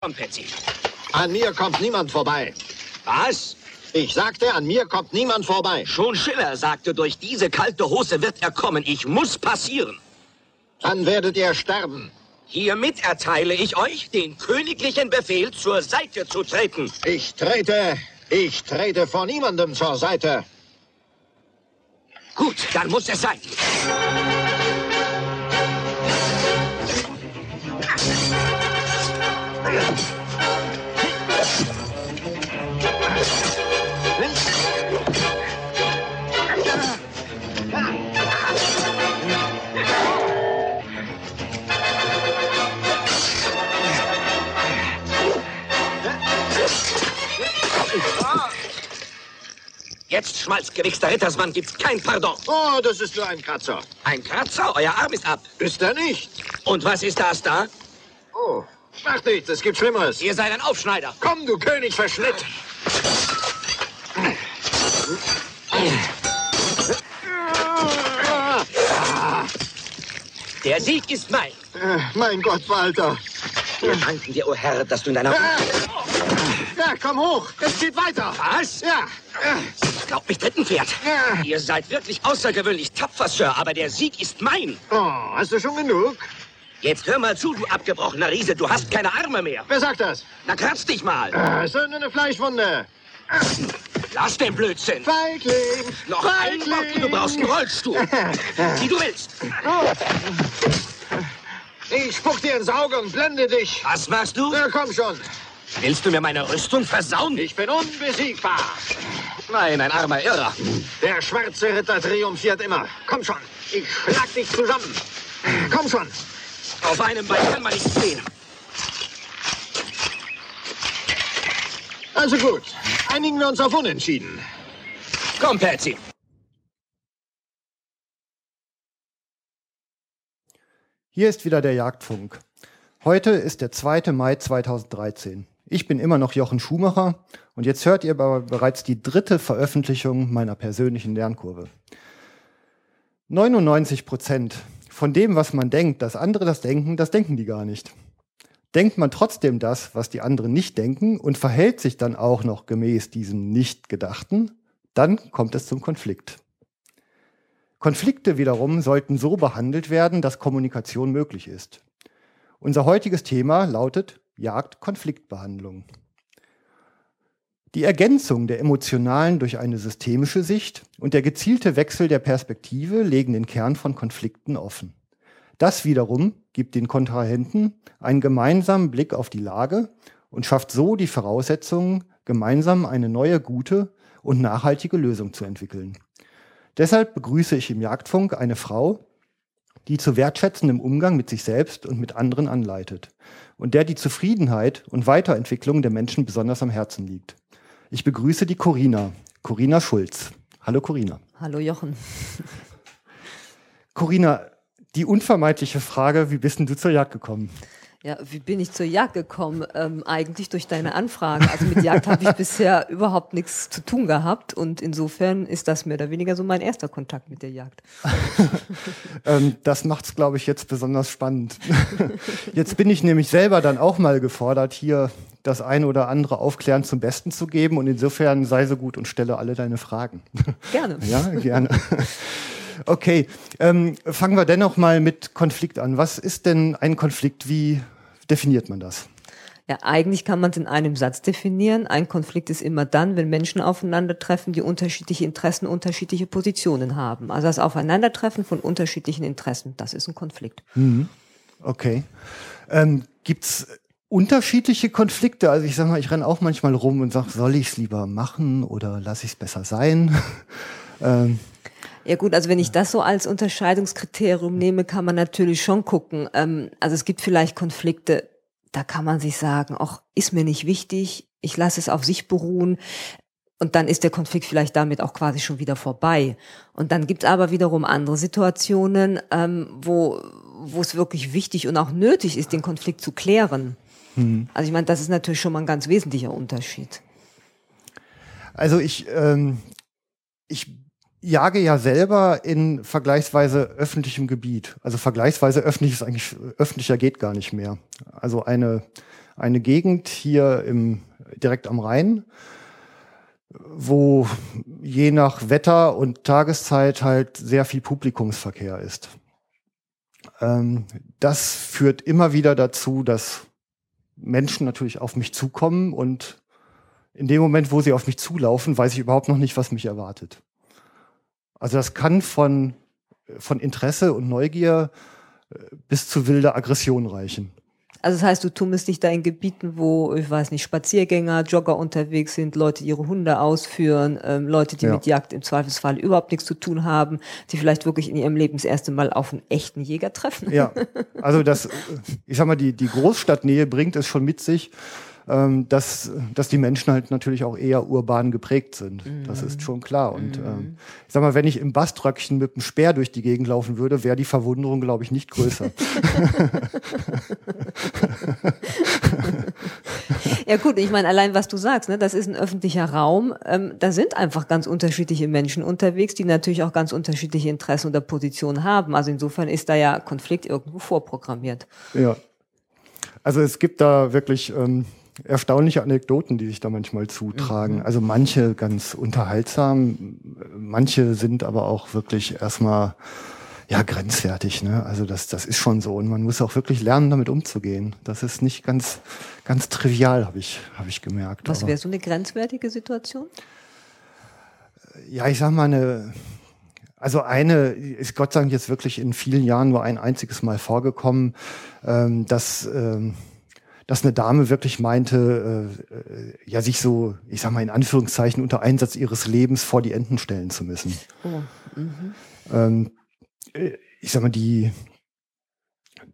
Komm, Patsy. An mir kommt niemand vorbei. Was? Ich sagte, an mir kommt niemand vorbei. Schon Schiller sagte, durch diese kalte Hose wird er kommen. Ich muss passieren. Dann werdet ihr sterben. Hiermit erteile ich euch den königlichen Befehl, zur Seite zu treten. Ich trete, ich trete vor niemandem zur Seite. Gut, dann muss es sein. Jetzt, schmalzgewichster Rittersmann, gibt's kein Pardon. Oh, das ist nur ein Kratzer. Ein Kratzer, euer Arm ist ab. Ist er nicht? Und was ist das da? Oh, mach nichts, es gibt Schlimmeres. Ihr seid ein Aufschneider. Komm, du König verschnitt. Der Sieg ist mein. Äh, mein Gott, Walter. Wir danken dir, o oh Herr, dass du in deiner... Äh, ja, komm hoch. Es geht weiter. Was? Ja. Ich glaub mich dritten Pferd. Ja. Ihr seid wirklich außergewöhnlich tapfer, Sir, aber der Sieg ist mein. Oh, hast du schon genug? Jetzt hör mal zu, du abgebrochener Riese, du hast keine Arme mehr. Wer sagt das? Na, kratz dich mal. Äh, ist nur eine Fleischwunde. Lass den Blödsinn. Feigling. Noch ein. Wort, du brauchst einen Rollstuhl. Wie du willst. Ich spuck dir ins Auge und blende dich. Was machst du? Na, komm schon. Willst du mir meine Rüstung versauen? Ich bin unbesiegbar. Nein, ein armer Irrer. Der schwarze Ritter triumphiert immer. Komm schon. Ich schlag dich zusammen. Komm schon. Auf einem Bein kann man nichts sehen. Also gut. Einigen wir uns auf Unentschieden. Komm, Patsy. Hier ist wieder der Jagdfunk. Heute ist der 2. Mai 2013. Ich bin immer noch Jochen Schumacher und jetzt hört ihr aber bereits die dritte Veröffentlichung meiner persönlichen Lernkurve. 99 Prozent von dem, was man denkt, dass andere das denken, das denken die gar nicht. Denkt man trotzdem das, was die anderen nicht denken und verhält sich dann auch noch gemäß diesem Nicht-Gedachten, dann kommt es zum Konflikt. Konflikte wiederum sollten so behandelt werden, dass Kommunikation möglich ist. Unser heutiges Thema lautet Jagd-Konfliktbehandlung. Die Ergänzung der emotionalen durch eine systemische Sicht und der gezielte Wechsel der Perspektive legen den Kern von Konflikten offen. Das wiederum gibt den Kontrahenten einen gemeinsamen Blick auf die Lage und schafft so die Voraussetzungen, gemeinsam eine neue, gute und nachhaltige Lösung zu entwickeln. Deshalb begrüße ich im Jagdfunk eine Frau, die zu wertschätzendem Umgang mit sich selbst und mit anderen anleitet und der die Zufriedenheit und Weiterentwicklung der Menschen besonders am Herzen liegt. Ich begrüße die Corina, Corina Schulz. Hallo Corina. Hallo Jochen. Corina, die unvermeidliche Frage, wie bist denn du zur Jagd gekommen? Ja, wie bin ich zur Jagd gekommen? Ähm, eigentlich durch deine Anfrage. Also mit Jagd habe ich bisher überhaupt nichts zu tun gehabt und insofern ist das mehr oder weniger so mein erster Kontakt mit der Jagd. ähm, das macht's, glaube ich, jetzt besonders spannend. jetzt bin ich nämlich selber dann auch mal gefordert, hier das eine oder andere aufklärend zum Besten zu geben und insofern sei so gut und stelle alle deine Fragen. Gerne. ja, gerne. Okay, ähm, fangen wir dennoch mal mit Konflikt an. Was ist denn ein Konflikt? Wie definiert man das? Ja, eigentlich kann man es in einem Satz definieren. Ein Konflikt ist immer dann, wenn Menschen aufeinandertreffen, die unterschiedliche Interessen, unterschiedliche Positionen haben. Also das Aufeinandertreffen von unterschiedlichen Interessen, das ist ein Konflikt. Mhm. Okay. Ähm, gibt's unterschiedliche Konflikte? Also ich sag mal, ich renne auch manchmal rum und sage, soll ich es lieber machen oder lasse ich es besser sein? ähm, ja gut, also wenn ich das so als Unterscheidungskriterium nehme, kann man natürlich schon gucken. Ähm, also es gibt vielleicht Konflikte, da kann man sich sagen, auch ist mir nicht wichtig, ich lasse es auf sich beruhen. Und dann ist der Konflikt vielleicht damit auch quasi schon wieder vorbei. Und dann gibt es aber wiederum andere Situationen, ähm, wo, wo es wirklich wichtig und auch nötig ist, den Konflikt zu klären. Hm. Also ich meine, das ist natürlich schon mal ein ganz wesentlicher Unterschied. Also ich, ähm, ich jage ja selber in vergleichsweise öffentlichem Gebiet. Also vergleichsweise öffentlich ist eigentlich, öffentlicher geht gar nicht mehr. Also eine, eine Gegend hier im, direkt am Rhein, wo je nach Wetter und Tageszeit halt sehr viel Publikumsverkehr ist. Ähm, das führt immer wieder dazu, dass Menschen natürlich auf mich zukommen und in dem Moment, wo sie auf mich zulaufen, weiß ich überhaupt noch nicht, was mich erwartet. Also das kann von, von Interesse und Neugier äh, bis zu wilder Aggression reichen. Also das heißt, du tummelst dich da in Gebieten, wo, ich weiß nicht, Spaziergänger, Jogger unterwegs sind, Leute, die ihre Hunde ausführen, ähm, Leute, die ja. mit Jagd im Zweifelsfall überhaupt nichts zu tun haben, die vielleicht wirklich in ihrem Leben das erste Mal auf einen echten Jäger treffen. Ja, also das, ich sag mal, die, die Großstadtnähe bringt es schon mit sich, ähm, dass, dass die Menschen halt natürlich auch eher urban geprägt sind. Mhm. Das ist schon klar. Und mhm. ähm, ich sag mal, wenn ich im Baströckchen mit einem Speer durch die Gegend laufen würde, wäre die Verwunderung, glaube ich, nicht größer. ja gut, ich meine, allein was du sagst, ne, das ist ein öffentlicher Raum. Ähm, da sind einfach ganz unterschiedliche Menschen unterwegs, die natürlich auch ganz unterschiedliche Interessen oder Positionen haben. Also insofern ist da ja Konflikt irgendwo vorprogrammiert. Ja. Also es gibt da wirklich ähm, erstaunliche Anekdoten, die sich da manchmal zutragen. Mhm. Also manche ganz unterhaltsam, manche sind aber auch wirklich erstmal ja grenzwertig. Ne? Also das, das ist schon so und man muss auch wirklich lernen, damit umzugehen. Das ist nicht ganz ganz trivial, habe ich habe ich gemerkt. Was wäre so eine grenzwertige Situation? Ja, ich sag mal eine. Also eine ist Gott sei Dank jetzt wirklich in vielen Jahren nur ein einziges Mal vorgekommen, ähm, dass ähm, dass eine Dame wirklich meinte, äh, äh, ja, sich so, ich sag mal in Anführungszeichen, unter Einsatz ihres Lebens vor die Enten stellen zu müssen. Oh, mhm. ähm, äh, ich sag mal, die,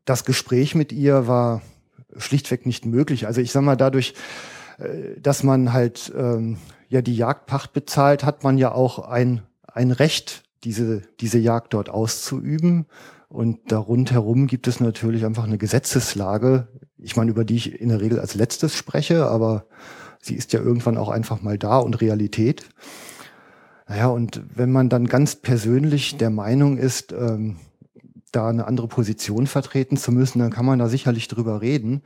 das Gespräch mit ihr war schlichtweg nicht möglich. Also ich sag mal, dadurch, äh, dass man halt ähm, ja die Jagdpacht bezahlt, hat man ja auch ein, ein Recht, diese, diese Jagd dort auszuüben. Und da rundherum gibt es natürlich einfach eine Gesetzeslage, ich meine, über die ich in der Regel als letztes spreche, aber sie ist ja irgendwann auch einfach mal da und Realität. Naja, und wenn man dann ganz persönlich der Meinung ist, ähm, da eine andere Position vertreten zu müssen, dann kann man da sicherlich drüber reden.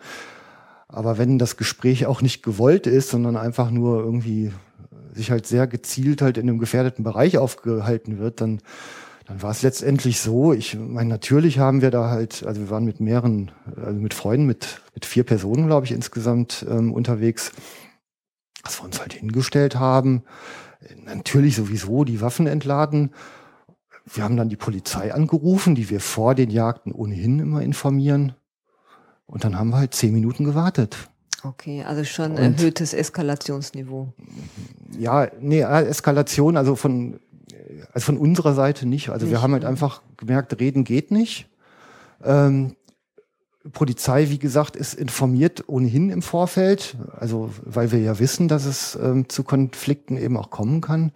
Aber wenn das Gespräch auch nicht gewollt ist, sondern einfach nur irgendwie sich halt sehr gezielt halt in einem gefährdeten Bereich aufgehalten wird, dann dann war es letztendlich so, ich meine, natürlich haben wir da halt, also wir waren mit mehreren, also mit Freunden, mit, mit vier Personen, glaube ich, insgesamt ähm, unterwegs, dass wir uns halt hingestellt haben, natürlich sowieso die Waffen entladen. Wir haben dann die Polizei angerufen, die wir vor den Jagden ohnehin immer informieren. Und dann haben wir halt zehn Minuten gewartet. Okay, also schon Und, erhöhtes Eskalationsniveau. Ja, nee, Eskalation, also von also von unserer Seite nicht. Also nicht. wir haben halt einfach gemerkt, reden geht nicht. Ähm, Polizei, wie gesagt, ist informiert ohnehin im Vorfeld, also weil wir ja wissen, dass es ähm, zu Konflikten eben auch kommen kann.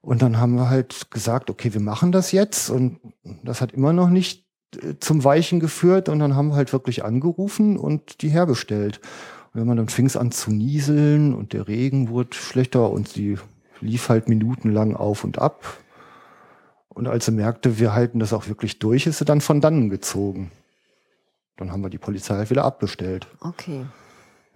Und dann haben wir halt gesagt, okay, wir machen das jetzt. Und das hat immer noch nicht äh, zum Weichen geführt. Und dann haben wir halt wirklich angerufen und die herbestellt. Und wenn man dann fing es an zu nieseln und der Regen wurde schlechter und sie lief halt minutenlang auf und ab. Und als sie merkte, wir halten das auch wirklich durch, ist sie dann von dannen gezogen. Dann haben wir die Polizei halt wieder abbestellt. Okay.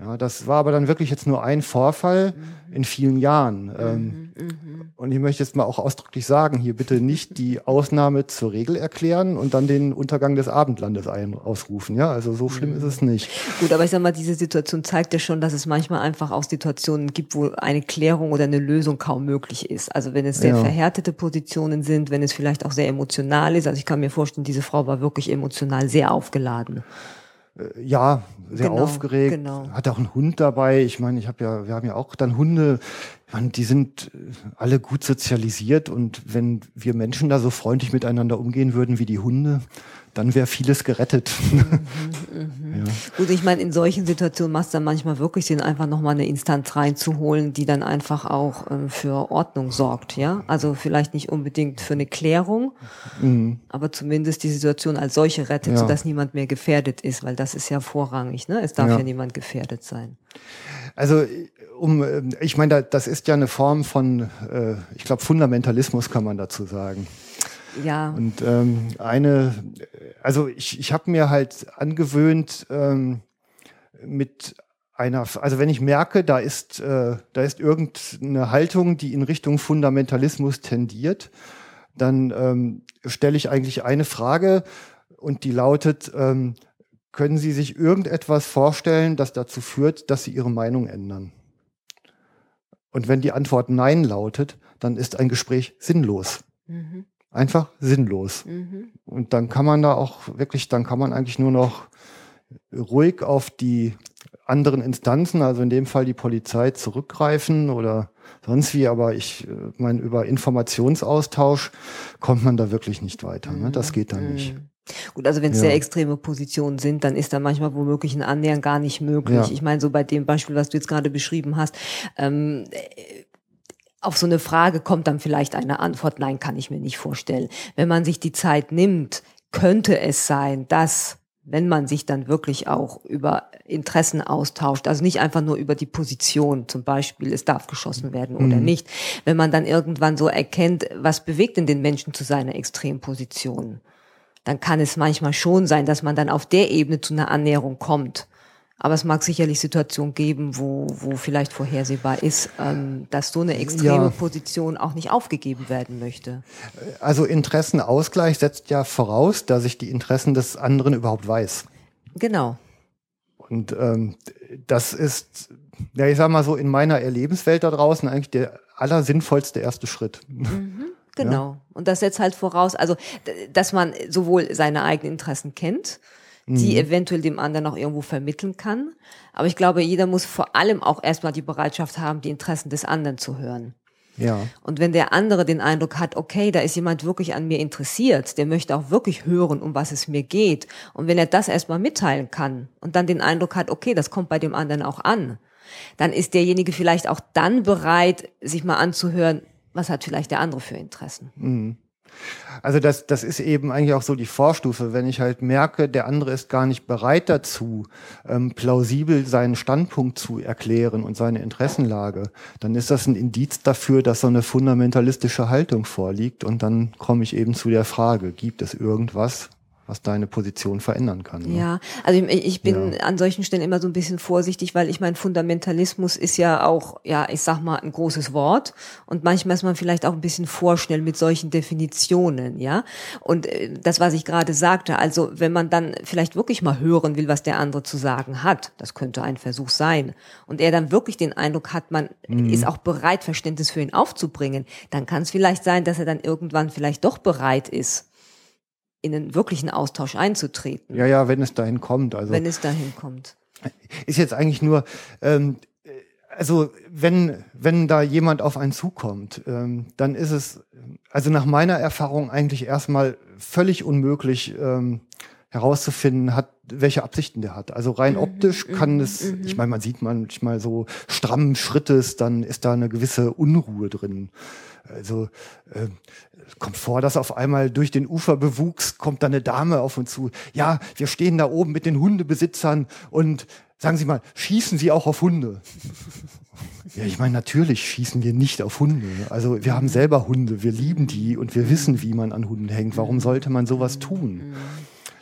Ja, das war aber dann wirklich jetzt nur ein Vorfall mhm. in vielen Jahren. Mhm, ähm, mhm. Und ich möchte jetzt mal auch ausdrücklich sagen, hier bitte nicht die Ausnahme zur Regel erklären und dann den Untergang des Abendlandes ein ausrufen. Ja, also so schlimm ist es nicht. Gut, aber ich sag mal, diese Situation zeigt ja schon, dass es manchmal einfach auch Situationen gibt, wo eine Klärung oder eine Lösung kaum möglich ist. Also wenn es sehr ja. verhärtete Positionen sind, wenn es vielleicht auch sehr emotional ist. Also ich kann mir vorstellen, diese Frau war wirklich emotional sehr aufgeladen. Äh, ja, sehr genau, aufgeregt. Genau. Hat auch einen Hund dabei. Ich meine, ich habe ja, wir haben ja auch dann Hunde. Meine, die sind äh, alle gut sozialisiert und wenn wir Menschen da so freundlich miteinander umgehen würden wie die Hunde, dann wäre vieles gerettet. Mhm, mhm. Ja. Gut, ich meine, in solchen Situationen macht es dann manchmal wirklich Sinn, einfach nochmal eine Instanz reinzuholen, die dann einfach auch äh, für Ordnung sorgt, ja. Also vielleicht nicht unbedingt für eine Klärung, mhm. aber zumindest die Situation als solche rettet, ja. sodass niemand mehr gefährdet ist, weil das ist ja vorrangig, ne? Es darf ja, ja niemand gefährdet sein. Also um, ich meine, das ist ja eine Form von, äh, ich glaube, Fundamentalismus kann man dazu sagen. Ja. Und ähm, eine, also ich, ich habe mir halt angewöhnt, ähm, mit einer, also wenn ich merke, da ist, äh, da ist irgendeine Haltung, die in Richtung Fundamentalismus tendiert, dann ähm, stelle ich eigentlich eine Frage und die lautet, ähm, können Sie sich irgendetwas vorstellen, das dazu führt, dass Sie Ihre Meinung ändern? Und wenn die Antwort Nein lautet, dann ist ein Gespräch sinnlos. Mhm. Einfach sinnlos. Mhm. Und dann kann man da auch wirklich, dann kann man eigentlich nur noch ruhig auf die anderen Instanzen, also in dem Fall die Polizei, zurückgreifen oder sonst wie. Aber ich äh, meine, über Informationsaustausch kommt man da wirklich nicht weiter. Ne? Das geht dann nicht. Mhm. Gut, also wenn es ja. sehr extreme Positionen sind, dann ist da manchmal womöglich ein Annähern gar nicht möglich. Ja. Ich meine, so bei dem Beispiel, was du jetzt gerade beschrieben hast, ähm, auf so eine Frage kommt dann vielleicht eine Antwort, nein, kann ich mir nicht vorstellen. Wenn man sich die Zeit nimmt, könnte es sein, dass wenn man sich dann wirklich auch über Interessen austauscht, also nicht einfach nur über die Position, zum Beispiel, es darf geschossen werden oder mhm. nicht, wenn man dann irgendwann so erkennt, was bewegt denn den Menschen zu seiner Extremposition, dann kann es manchmal schon sein, dass man dann auf der Ebene zu einer Annäherung kommt. Aber es mag sicherlich Situationen geben, wo, wo vielleicht vorhersehbar ist, ähm, dass so eine extreme ja. Position auch nicht aufgegeben werden möchte. Also Interessenausgleich setzt ja voraus, dass ich die Interessen des anderen überhaupt weiß. Genau. Und ähm, das ist, ja, ich sag mal so, in meiner Erlebenswelt da draußen eigentlich der allersinnvollste erste Schritt. Mhm. Genau. Ja. Und das setzt halt voraus, also, dass man sowohl seine eigenen Interessen kennt, die mhm. eventuell dem anderen auch irgendwo vermitteln kann. Aber ich glaube, jeder muss vor allem auch erstmal die Bereitschaft haben, die Interessen des anderen zu hören. Ja. Und wenn der andere den Eindruck hat, okay, da ist jemand wirklich an mir interessiert, der möchte auch wirklich hören, um was es mir geht. Und wenn er das erstmal mitteilen kann und dann den Eindruck hat, okay, das kommt bei dem anderen auch an, dann ist derjenige vielleicht auch dann bereit, sich mal anzuhören, was hat vielleicht der andere für Interessen. Mhm. Also das, das ist eben eigentlich auch so die Vorstufe, wenn ich halt merke, der andere ist gar nicht bereit dazu, ähm, plausibel seinen Standpunkt zu erklären und seine Interessenlage, dann ist das ein Indiz dafür, dass so eine fundamentalistische Haltung vorliegt und dann komme ich eben zu der Frage, gibt es irgendwas, was deine Position verändern kann. Ne? Ja, also ich, ich bin ja. an solchen Stellen immer so ein bisschen vorsichtig, weil ich mein Fundamentalismus ist ja auch, ja, ich sag mal, ein großes Wort und manchmal ist man vielleicht auch ein bisschen vorschnell mit solchen Definitionen, ja. Und äh, das, was ich gerade sagte, also wenn man dann vielleicht wirklich mal hören will, was der andere zu sagen hat, das könnte ein Versuch sein, und er dann wirklich den Eindruck hat, man mhm. ist auch bereit, Verständnis für ihn aufzubringen, dann kann es vielleicht sein, dass er dann irgendwann vielleicht doch bereit ist, in einen wirklichen Austausch einzutreten. Ja, ja, wenn es dahin kommt. Also wenn es dahin kommt. Ist jetzt eigentlich nur, ähm, also wenn, wenn da jemand auf einen zukommt, ähm, dann ist es, also nach meiner Erfahrung eigentlich erstmal völlig unmöglich ähm, herauszufinden hat, welche Absichten der hat. Also rein mhm, optisch kann mhm, es, mhm. ich meine, man sieht manchmal so strammen Schrittes, dann ist da eine gewisse Unruhe drin. Also äh, kommt vor, dass auf einmal durch den Uferbewuchs kommt da eine Dame auf uns zu. Ja, wir stehen da oben mit den Hundebesitzern und sagen Sie mal, schießen Sie auch auf Hunde? Ja, ich meine, natürlich schießen wir nicht auf Hunde. Also wir haben selber Hunde, wir lieben die und wir wissen, wie man an Hunden hängt. Warum sollte man sowas tun?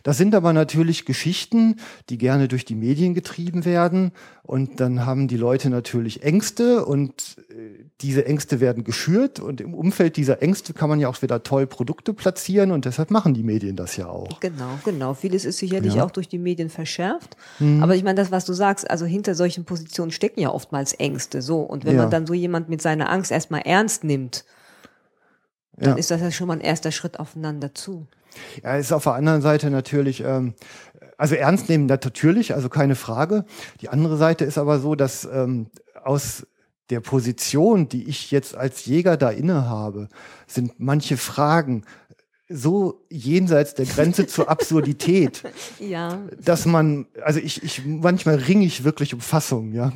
Das sind aber natürlich Geschichten, die gerne durch die Medien getrieben werden. Und dann haben die Leute natürlich Ängste und äh, diese Ängste werden geschürt. Und im Umfeld dieser Ängste kann man ja auch wieder toll Produkte platzieren. Und deshalb machen die Medien das ja auch. Genau, genau. Vieles ist sicherlich ja. auch durch die Medien verschärft. Mhm. Aber ich meine, das, was du sagst, also hinter solchen Positionen stecken ja oftmals Ängste. So. Und wenn ja. man dann so jemand mit seiner Angst erstmal ernst nimmt, dann ja. ist das ja schon mal ein erster Schritt aufeinander zu. Ja, ist auf der anderen Seite natürlich, ähm, also ernst nehmen natürlich, also keine Frage. Die andere Seite ist aber so, dass ähm, aus der Position, die ich jetzt als Jäger da inne habe, sind manche Fragen so jenseits der Grenze zur Absurdität, ja. dass man, also ich, ich manchmal ringe ich wirklich um Fassung, ja.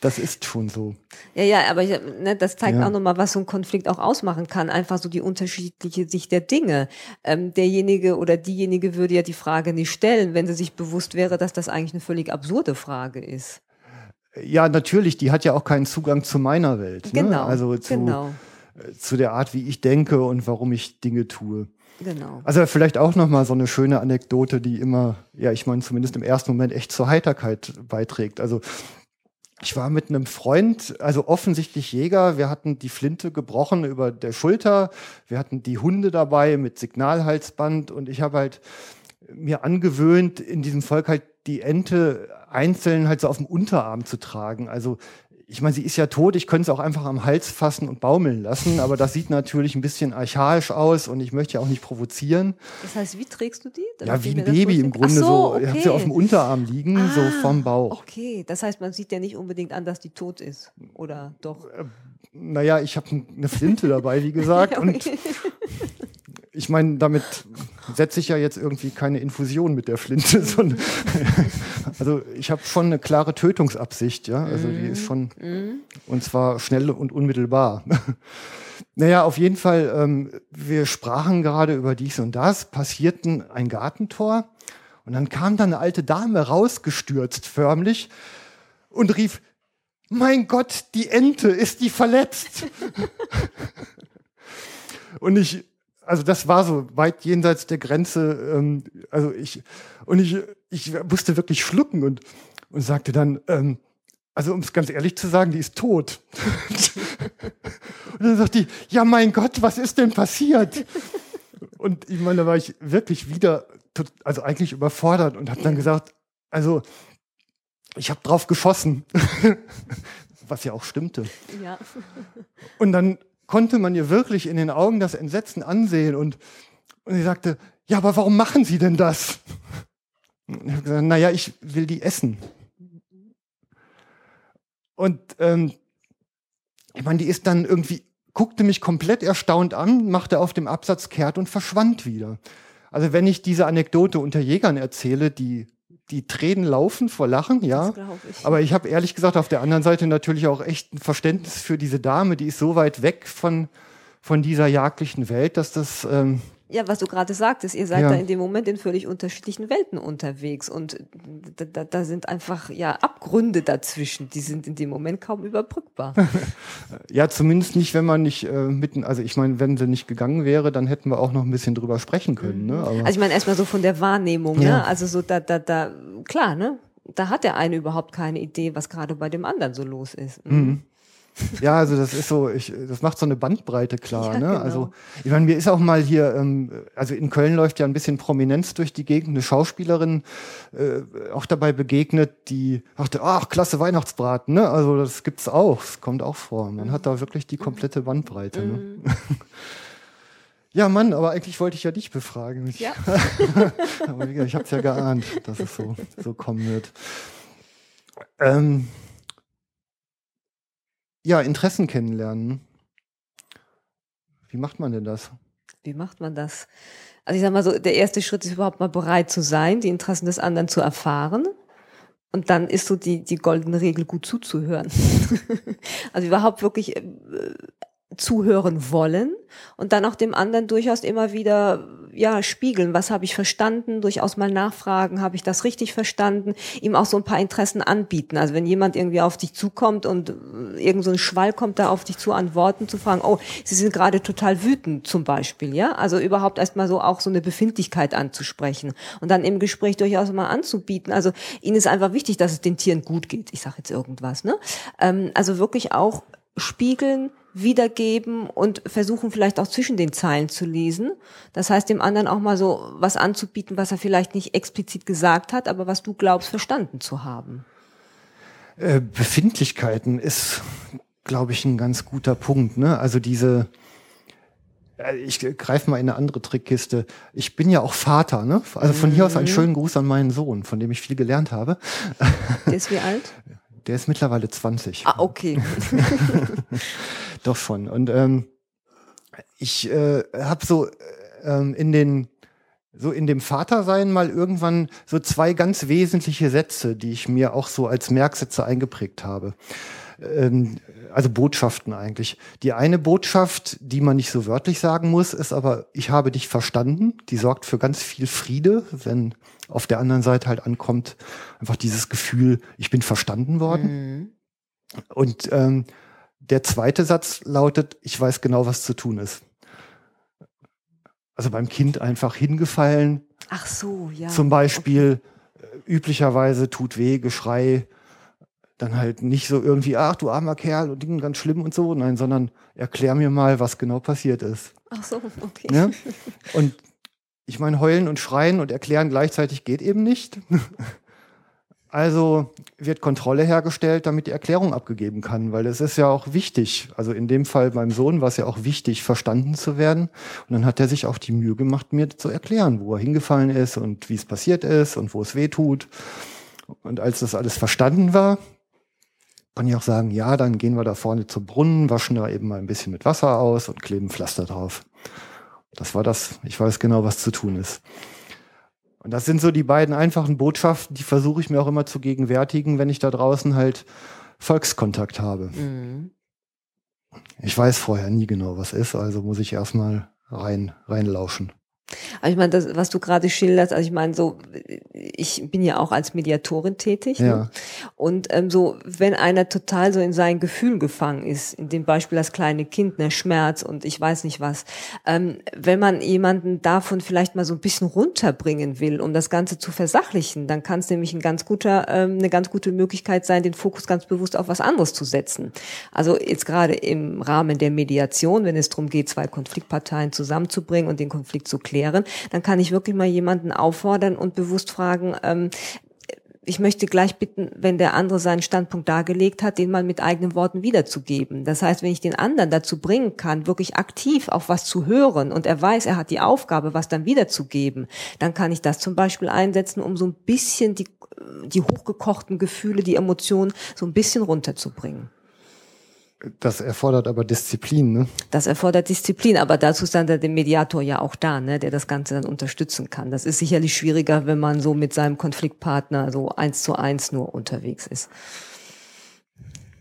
Das ist schon so. Ja, ja, aber ich, ne, das zeigt ja. auch nochmal, was so ein Konflikt auch ausmachen kann. Einfach so die unterschiedliche Sicht der Dinge. Ähm, derjenige oder diejenige würde ja die Frage nicht stellen, wenn sie sich bewusst wäre, dass das eigentlich eine völlig absurde Frage ist. Ja, natürlich, die hat ja auch keinen Zugang zu meiner Welt. Genau. Ne? Also zu, genau. äh, zu der Art, wie ich denke und warum ich Dinge tue. Genau. Also vielleicht auch noch mal so eine schöne Anekdote, die immer, ja, ich meine zumindest im ersten Moment echt zur Heiterkeit beiträgt. Also ich war mit einem Freund, also offensichtlich Jäger. Wir hatten die Flinte gebrochen über der Schulter. Wir hatten die Hunde dabei mit Signalhalsband und ich habe halt mir angewöhnt, in diesem Volk halt die Ente einzeln halt so auf dem Unterarm zu tragen. Also ich meine, sie ist ja tot, ich könnte es auch einfach am Hals fassen und baumeln lassen, aber das sieht natürlich ein bisschen archaisch aus und ich möchte ja auch nicht provozieren. Das heißt, wie trägst du die? Damit Ja, wie ein Baby im Grunde Ach so. so. Ich habe okay. sie auf dem Unterarm liegen, so Ah, vom Bauch. Okay, das heißt, man sieht ja nicht unbedingt an, dass die tot ist. Oder doch? Naja, ich habe eine Flinte dabei, wie gesagt. Und okay. ich meine, damit setze ich ja jetzt irgendwie keine Infusion mit der Flinte, sondern also ich habe schon eine klare Tötungsabsicht, ja. Also die ist schon und zwar schnell und unmittelbar. Naja, auf jeden Fall, ähm, wir sprachen gerade über dies und das, passierten ein Gartentor und dann kam da eine alte Dame rausgestürzt förmlich und rief, mein Gott, die Ente, ist die verletzt? und ich, also das war so weit jenseits der Grenze, ähm, also ich, und ich, ich musste wirklich schlucken und, und sagte dann, ähm, also um es ganz ehrlich zu sagen, die ist tot. und dann sagt die, ja mein Gott, was ist denn passiert? Und ich meine, da war ich wirklich wieder, tot- also eigentlich überfordert und habe dann gesagt, also ich habe drauf geschossen, was ja auch stimmte. Ja. Und dann konnte man ihr wirklich in den Augen das Entsetzen ansehen und, und sie sagte, ja, aber warum machen Sie denn das? Und ich habe gesagt, naja, ich will die essen. Und ähm, ich meine, die ist dann irgendwie, guckte mich komplett erstaunt an, machte auf dem Absatz kehrt und verschwand wieder. Also wenn ich diese Anekdote unter Jägern erzähle, die, die Tränen laufen vor Lachen, ja. Ich. Aber ich habe ehrlich gesagt auf der anderen Seite natürlich auch echt ein Verständnis für diese Dame, die ist so weit weg von, von dieser jagdlichen Welt, dass das, ähm, Ja, was du gerade sagtest, ihr seid Ja. da in dem Moment in völlig unterschiedlichen Welten unterwegs und da, da, da sind einfach ja Abgründe dazwischen, die sind in dem Moment kaum überbrückbar. ja zumindest nicht, wenn man nicht äh, mitten, also ich meine, wenn sie nicht gegangen wäre, dann hätten wir auch noch ein bisschen drüber sprechen können. Ne? Aber, Also ich meine erstmal so von der Wahrnehmung, Ja. ne? Also so da, da, da, klar, ne? Da hat der eine überhaupt keine Idee, was gerade bei dem anderen so los ist. Mhm. Ja, also das ist so, ich, das macht so eine Bandbreite klar. Ja, ne? genau. Also ich meine, mir ist auch mal hier, ähm, also in Köln läuft ja ein bisschen Prominenz durch die Gegend, eine Schauspielerin äh, auch dabei begegnet, die dachte, ach, klasse Weihnachtsbraten, ne? Also das gibt's auch, das kommt auch vor. Man hat da wirklich die komplette Bandbreite. Ne? Mhm. Ja, Mann, aber eigentlich wollte ich ja dich befragen. Ich, Ja. aber ich habe es ja geahnt, dass es so, so kommen wird. Ähm, ja, Interessen kennenlernen. Wie macht man denn das? Wie macht man das? Also ich sag mal so, der erste Schritt ist überhaupt mal bereit zu sein, die Interessen des anderen zu erfahren. Und dann ist so die, die goldene Regel, gut zuzuhören. also überhaupt wirklich äh, zuhören wollen und dann auch dem anderen durchaus immer wieder ja spiegeln, was habe ich verstanden, durchaus mal nachfragen, habe ich das richtig verstanden, ihm auch so ein paar Interessen anbieten. Also wenn jemand irgendwie auf dich zukommt und äh, irgend so ein Schwall kommt da auf dich zu an Worten zu fragen, oh, sie sind gerade total wütend zum Beispiel, ja? Also überhaupt erstmal so auch so eine Befindlichkeit anzusprechen und dann im Gespräch durchaus mal anzubieten. Also ihnen ist einfach wichtig, dass es den Tieren gut geht. Ich sage jetzt irgendwas, ne? Ähm, also wirklich auch spiegeln, wiedergeben und versuchen vielleicht auch zwischen den Zeilen zu lesen. Das heißt, dem anderen auch mal so was anzubieten, was er vielleicht nicht explizit gesagt hat, aber was du glaubst, verstanden zu haben. Äh, Befindlichkeiten ist, glaube ich, ein ganz guter Punkt. Ne? Also diese, äh, ich greife mal in eine andere Trickkiste. Ich bin ja auch Vater, ne? Also von hier aus einen schönen Gruß an meinen Sohn, von dem ich viel gelernt habe. Der ist wie alt? Der ist mittlerweile 20. Ah, okay. Doch schon. Und ähm, ich äh, habe so äh, ähm, in den so in dem Vatersein mal irgendwann so zwei ganz wesentliche Sätze, die ich mir auch so als Merksätze eingeprägt habe. Ähm, also Botschaften eigentlich. Die eine Botschaft, die man nicht so wörtlich sagen muss, ist aber, ich habe dich verstanden. Die sorgt für ganz viel Friede, wenn auf der anderen Seite halt ankommt, einfach dieses Gefühl, ich bin verstanden worden. Mhm. Und ähm, der zweite Satz lautet, ich weiß genau, was zu tun ist. Also beim Kind einfach hingefallen. Ach so, ja. Zum Beispiel okay. Äh, üblicherweise tut weh, Geschrei, dann halt nicht so irgendwie, ach du armer Kerl und Dinge ganz schlimm und so, nein, sondern erklär mir mal, was genau passiert ist. Ach so, okay. Ja? Und ich meine, heulen und schreien und erklären gleichzeitig geht eben nicht. Also wird Kontrolle hergestellt, damit die Erklärung abgegeben kann, weil es ist ja auch wichtig. Also in dem Fall beim Sohn war es ja auch wichtig, verstanden zu werden. Und dann hat er sich auch die Mühe gemacht, mir zu erklären, wo er hingefallen ist und wie es passiert ist und wo es weh tut. Und als das alles verstanden war, kann ich auch sagen, ja, dann gehen wir da vorne zum Brunnen, waschen da eben mal ein bisschen mit Wasser aus und kleben Pflaster drauf. Das war das. Ich weiß genau, was zu tun ist. Und das sind so die beiden einfachen Botschaften, die versuche ich mir auch immer zu gegenwärtigen, wenn ich da draußen halt Volkskontakt habe. Mhm. Ich weiß vorher nie genau, was ist, also muss ich erstmal rein, reinlauschen. Aber ich meine, das, was du gerade schilderst, also ich meine, so, ich bin ja auch als Mediatorin tätig. Ne? Ja. Ne? Und ähm, so, wenn einer total so in sein Gefühl gefangen ist, in dem Beispiel das kleine Kind, ne, Schmerz und ich weiß nicht was, ähm, wenn man jemanden davon vielleicht mal so ein bisschen runterbringen will, um das Ganze zu versachlichen, dann kann es nämlich ein ganz guter, ähm, eine ganz gute Möglichkeit sein, den Fokus ganz bewusst auf was anderes zu setzen. Also jetzt gerade im Rahmen der Mediation, wenn es darum geht, zwei Konfliktparteien zusammenzubringen und den Konflikt zu klären, klären, dann kann ich wirklich mal jemanden auffordern und bewusst fragen, ähm, ich möchte gleich bitten, wenn der andere seinen Standpunkt dargelegt hat, den mal mit eigenen Worten wiederzugeben. Das heißt, wenn ich den anderen dazu bringen kann, wirklich aktiv auf was zu hören und er weiß, er hat die Aufgabe, was dann wiederzugeben, dann kann ich das zum Beispiel einsetzen, um so ein bisschen die, die hochgekochten Gefühle, die Emotionen so ein bisschen runterzubringen. Das erfordert aber Disziplin, ne? Das erfordert Disziplin, aber dazu ist dann der Mediator ja auch da, ne, der das Ganze dann unterstützen kann. Das ist sicherlich schwieriger, wenn man so mit seinem Konfliktpartner so eins zu eins nur unterwegs ist.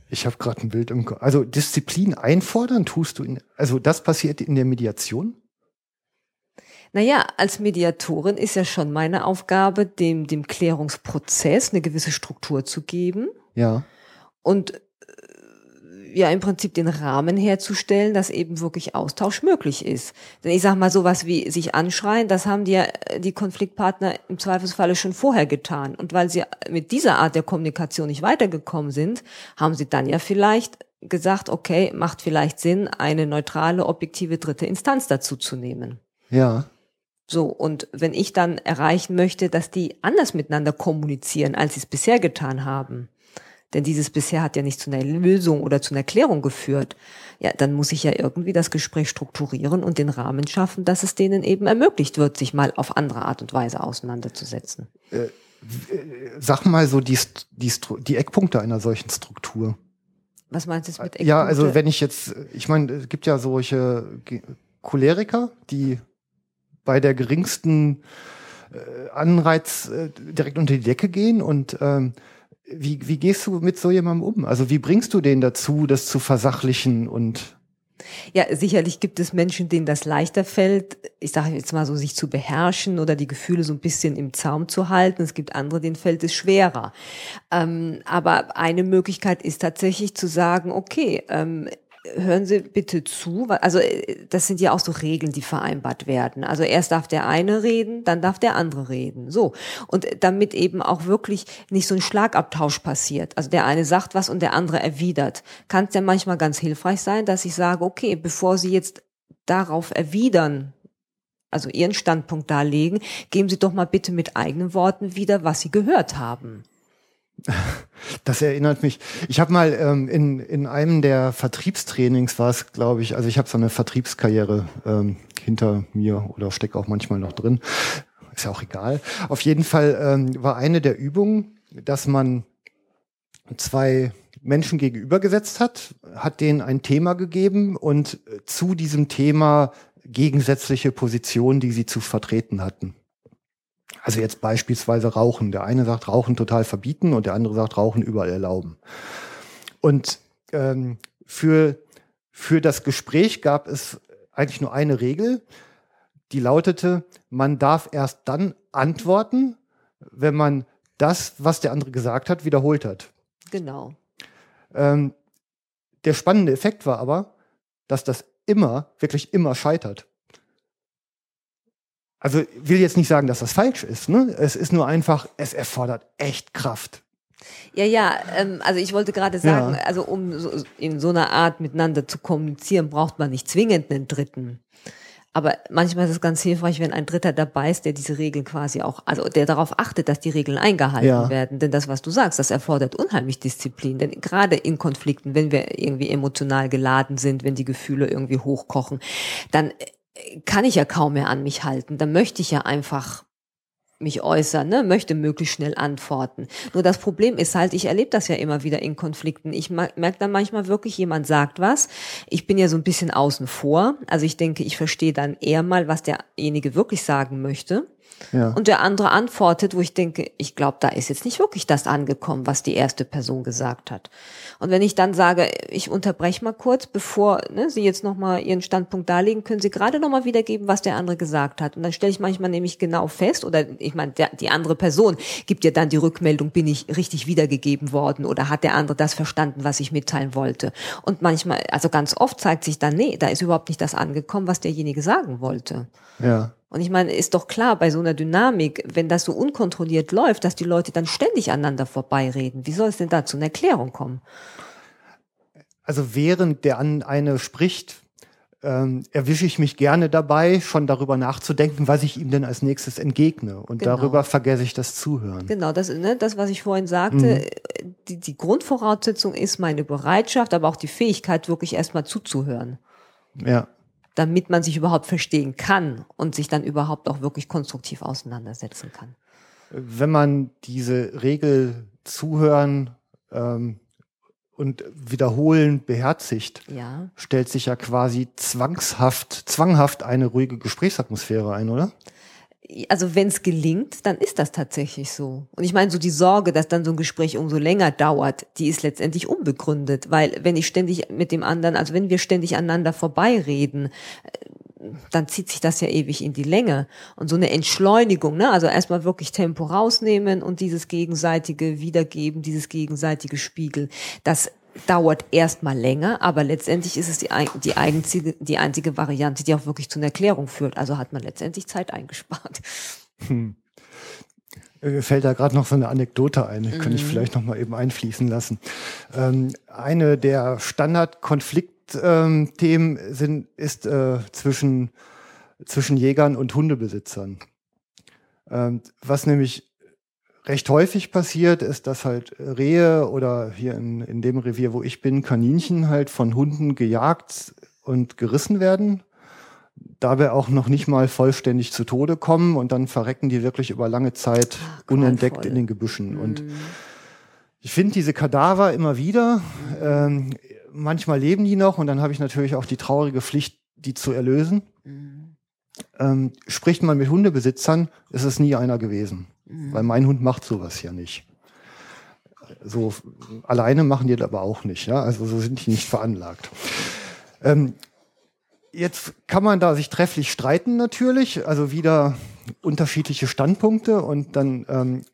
Ich habe gerade ein Bild im Kopf. Also Disziplin einfordern tust du in, also das passiert in der Mediation? Naja, als Mediatorin ist ja schon meine Aufgabe, dem, dem Klärungsprozess eine gewisse Struktur zu geben. Ja. Und ja im Prinzip den Rahmen herzustellen, dass eben wirklich Austausch möglich ist. Denn ich sage mal sowas wie sich anschreien, das haben die ja äh, die Konfliktpartner im Zweifelsfalle schon vorher getan. Und weil sie mit dieser Art der Kommunikation nicht weitergekommen sind, haben sie dann ja vielleicht gesagt, okay, macht vielleicht Sinn, eine neutrale, objektive dritte Instanz dazu zu nehmen. Ja. So, und wenn ich dann erreichen möchte, dass die anders miteinander kommunizieren, als sie es bisher getan haben, denn dieses bisher hat ja nicht zu einer Lösung oder zu einer Klärung geführt. Ja, dann muss ich ja irgendwie das Gespräch strukturieren und den Rahmen schaffen, dass es denen eben ermöglicht wird, sich mal auf andere Art und Weise auseinanderzusetzen. Äh, äh sag mal so die, die, die Eckpunkte einer solchen Struktur. Was meinst du mit Eckpunkte? Ja, also wenn ich jetzt, ich meine, es gibt ja solche Choleriker, die bei der geringsten äh, Anreiz äh, direkt unter die Decke gehen und ähm, wie, wie gehst du mit so jemandem um? Also wie bringst du den dazu, das zu versachlichen und ja, sicherlich gibt es Menschen, denen das leichter fällt, ich sage jetzt mal so, sich zu beherrschen oder die Gefühle so ein bisschen im Zaum zu halten. Es gibt andere, denen fällt es schwerer. Ähm, aber eine Möglichkeit ist tatsächlich zu sagen, okay, ähm, hören Sie bitte zu. Also äh, das sind ja auch so Regeln, die vereinbart werden. Also erst darf der eine reden, dann darf der andere reden. So. Und damit eben auch wirklich nicht so ein Schlagabtausch passiert. Also der eine sagt was und der andere erwidert. Kann es ja manchmal ganz hilfreich sein, dass ich sage, okay, bevor Sie jetzt darauf erwidern, also Ihren Standpunkt darlegen, geben Sie doch mal bitte mit eigenen Worten wieder, was Sie gehört haben. Das erinnert mich. Ich habe mal ähm, in, in einem der Vertriebstrainings war es, glaube ich, also ich habe so eine Vertriebskarriere ähm, hinter mir oder stecke auch manchmal noch drin. Ist ja auch egal. Auf jeden Fall ähm, war eine der Übungen, dass man zwei Menschen gegenübergesetzt hat, hat denen ein Thema gegeben und zu diesem Thema gegensätzliche Positionen, die sie zu vertreten hatten. Also jetzt beispielsweise Rauchen. Der eine sagt Rauchen total verbieten und der andere sagt Rauchen überall erlauben. Und ähm, für, für das Gespräch gab es eigentlich nur eine Regel, die lautete, man darf erst dann antworten, wenn man das, was der andere gesagt hat, wiederholt hat. Genau. Ähm, der spannende Effekt war aber, dass das immer, wirklich immer scheitert. Also will jetzt nicht sagen, dass das falsch ist. Ne? Es ist nur einfach, es erfordert echt Kraft. Ja, ja, ähm, also ich wollte gerade sagen, Ja. also um so, in so einer Art miteinander zu kommunizieren, braucht man nicht zwingend einen Dritten. Aber manchmal ist es ganz hilfreich, wenn ein Dritter dabei ist, der diese Regeln quasi auch, also der darauf achtet, dass die Regeln eingehalten Ja. werden. Denn das, was du sagst, das erfordert unheimlich Disziplin. Denn gerade in Konflikten, wenn wir irgendwie emotional geladen sind, wenn die Gefühle irgendwie hochkochen, dann kann ich ja kaum mehr an mich halten. Dann möchte ich ja einfach mich äußern, ne, möchte möglichst schnell antworten. Nur das Problem ist halt, ich erlebe das ja immer wieder in Konflikten. Ich merke dann manchmal wirklich, jemand sagt was. Ich bin ja so ein bisschen außen vor. Also ich denke, ich verstehe dann eher mal, was derjenige wirklich sagen möchte. Ja. Und der andere antwortet, wo ich denke, ich glaube, da ist jetzt nicht wirklich das angekommen, was die erste Person gesagt hat. Und wenn ich dann sage, ich unterbreche mal kurz, bevor ne, Sie jetzt nochmal Ihren Standpunkt darlegen, können Sie gerade nochmal wiedergeben, was der andere gesagt hat. Und dann stelle ich manchmal nämlich genau fest, oder ich meine, der, die andere Person gibt ja dann die Rückmeldung, bin ich richtig wiedergegeben worden oder hat der andere das verstanden, was ich mitteilen wollte. Und manchmal, also ganz oft zeigt sich dann, nee, da ist überhaupt nicht das angekommen, was derjenige sagen wollte. Ja. Und ich meine, ist doch klar, bei so einer Dynamik, wenn das so unkontrolliert läuft, dass die Leute dann ständig aneinander vorbeireden, wie soll es denn da zu einer Erklärung kommen? Also während der an eine spricht, ähm, erwische ich mich gerne dabei, schon darüber nachzudenken, was ich ihm denn als nächstes entgegne. Und Genau. darüber vergesse ich das Zuhören. Genau, das, ne, das, was ich vorhin sagte, die, die Grundvoraussetzung ist meine Bereitschaft, aber auch die Fähigkeit, wirklich erstmal zuzuhören, Ja. Damit man sich überhaupt verstehen kann und sich dann überhaupt auch wirklich konstruktiv auseinandersetzen kann. Wenn man diese Regel zuhören ähm, und wiederholen beherzigt, Ja. stellt sich ja quasi zwangshaft, zwanghaft eine ruhige Gesprächsatmosphäre ein, oder? Also wenn es gelingt, dann ist das tatsächlich so. Und ich meine, so die Sorge, dass dann so ein Gespräch umso länger dauert, die ist letztendlich unbegründet, weil wenn ich ständig mit dem anderen, also wenn wir ständig aneinander vorbeireden, äh, dann zieht sich das ja ewig in die Länge. Und so eine Entschleunigung, ne? also erstmal wirklich Tempo rausnehmen und dieses gegenseitige Wiedergeben, dieses gegenseitige Spiegel, das dauert erstmal länger, aber letztendlich ist es die, die, einzige, die einzige Variante, die auch wirklich zu einer Erklärung führt. Also hat man letztendlich Zeit eingespart. Mir fällt da gerade noch so eine Anekdote ein, die kann ich vielleicht noch mal eben einfließen lassen. Ähm, eine der Standard-Konfliktthemen sind ist äh, zwischen zwischen Jägern und Hundebesitzern. Ähm, was nämlich recht häufig passiert, ist, dass halt Rehe oder hier in, in dem Revier, wo ich bin, Kaninchen halt von Hunden gejagt und gerissen werden dabei auch noch nicht mal vollständig zu Tode kommen und dann verrecken die wirklich über lange Zeit Ach, unentdeckt in den Gebüschen. Und Mhm. ich finde diese Kadaver immer wieder. Ähm, manchmal leben die noch und dann habe ich natürlich auch die traurige Pflicht, die zu erlösen. Mhm. Ähm, spricht man mit Hundebesitzern, ist es nie einer gewesen. Weil mein Hund macht sowas ja nicht. So alleine machen die das aber auch nicht. Ja? Also so sind die nicht veranlagt. Ähm, jetzt kann man da sich trefflich streiten natürlich, also wieder unterschiedliche Standpunkte und dann ähm,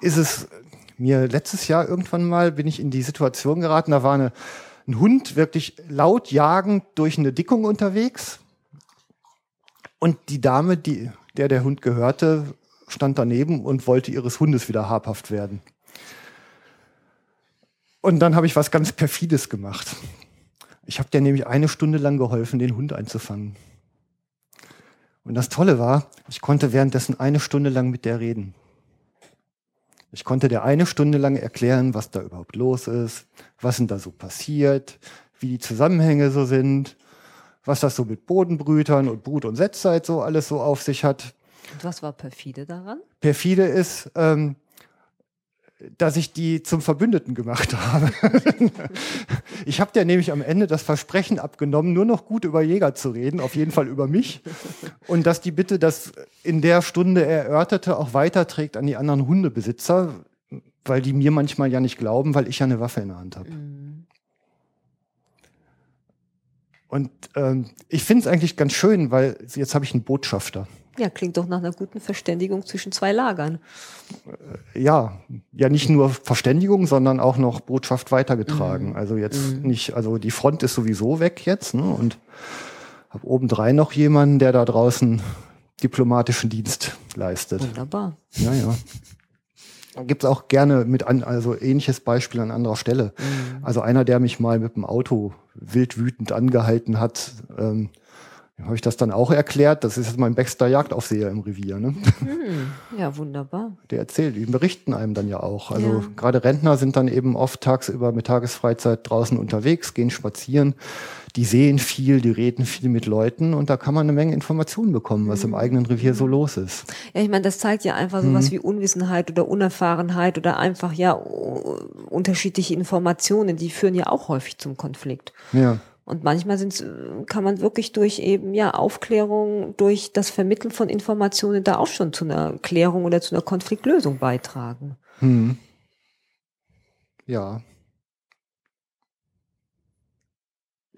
ist es mir letztes Jahr irgendwann mal bin ich in die Situation geraten, da war eine, ein Hund wirklich laut jagend durch eine Dickung unterwegs und die Dame, die, der der Hund gehörte, stand daneben und wollte ihres Hundes wieder habhaft werden. Und dann habe ich was ganz perfides gemacht. Ich habe der nämlich eine Stunde lang geholfen, den Hund einzufangen. Und das Tolle war, ich konnte währenddessen eine Stunde lang mit der reden. Ich konnte der eine Stunde lang erklären, was da überhaupt los ist, was denn da so passiert, wie die Zusammenhänge so sind, was das so mit Bodenbrütern und Brut- und Setzzeit so alles so auf sich hat. Und was war perfide daran? Perfide ist, ähm, dass ich die zum Verbündeten gemacht habe. ich habe dir nämlich am Ende das Versprechen abgenommen, nur noch gut über Jäger zu reden, auf jeden Fall über mich. Und dass die Bitte das in der Stunde erörterte auch weiterträgt an die anderen Hundebesitzer, weil die mir manchmal ja nicht glauben, weil ich ja eine Waffe in der Hand habe. Mhm. Und ähm, ich finde es eigentlich ganz schön, weil jetzt habe ich einen Botschafter. Ja, klingt doch nach einer guten Verständigung zwischen zwei Lagern. Ja, ja nicht nur Verständigung, sondern auch noch Botschaft weitergetragen. Mhm. Also jetzt Mhm. nicht, also die Front ist sowieso weg jetzt ne? und habe obendrein noch jemanden, der da draußen diplomatischen Dienst leistet. Wunderbar. Ja, ja. Gibt es auch gerne mit an, also ähnliches Beispiel an anderer Stelle. Mhm. Also einer, der mich mal mit dem Auto wild wütend angehalten hat, ähm, habe ich das dann auch erklärt. Das ist jetzt mein Baxter Jagdaufseher im Revier. Ne? Hm. Ja, wunderbar. Der erzählt, die berichten einem dann ja auch. Also Ja. gerade Rentner sind dann eben oft tagsüber mit Tagesfreizeit draußen unterwegs, gehen spazieren. Die sehen viel, die reden viel mit Leuten und da kann man eine Menge Informationen bekommen, was im eigenen Revier so los ist. Ja, ich meine, das zeigt ja einfach sowas wie Unwissenheit oder Unerfahrenheit oder einfach ja unterschiedliche Informationen, die führen ja auch häufig zum Konflikt. Ja. Und manchmal sind's, äh, kann man wirklich durch eben ja Aufklärung, durch das Vermitteln von Informationen da auch schon zu einer Klärung oder zu einer Konfliktlösung beitragen. Hm. Ja.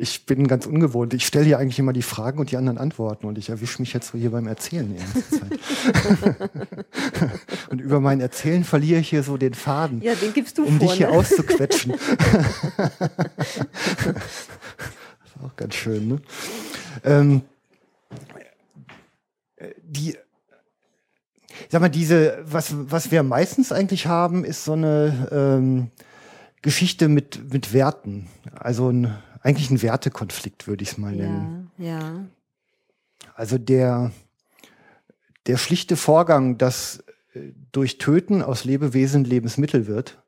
Ich bin ganz ungewohnt. Ich stelle hier eigentlich immer die Fragen und die anderen antworten und ich erwische mich jetzt so hier beim Erzählen die ganze Zeit. und über mein Erzählen verliere ich hier so den Faden, Ja, den gibst du um vor. dich hier ne? auszuquetschen. das ist auch ganz schön, ne? Ähm, äh, die, sag mal, diese, was, was wir meistens eigentlich haben, ist so eine ähm, Geschichte mit, mit Werten. Also ein, eigentlich ein Wertekonflikt, würde ich es mal nennen. Ja, ja. Also der, der schlichte Vorgang, dass äh, durch Töten aus Lebewesen Lebensmittel wird,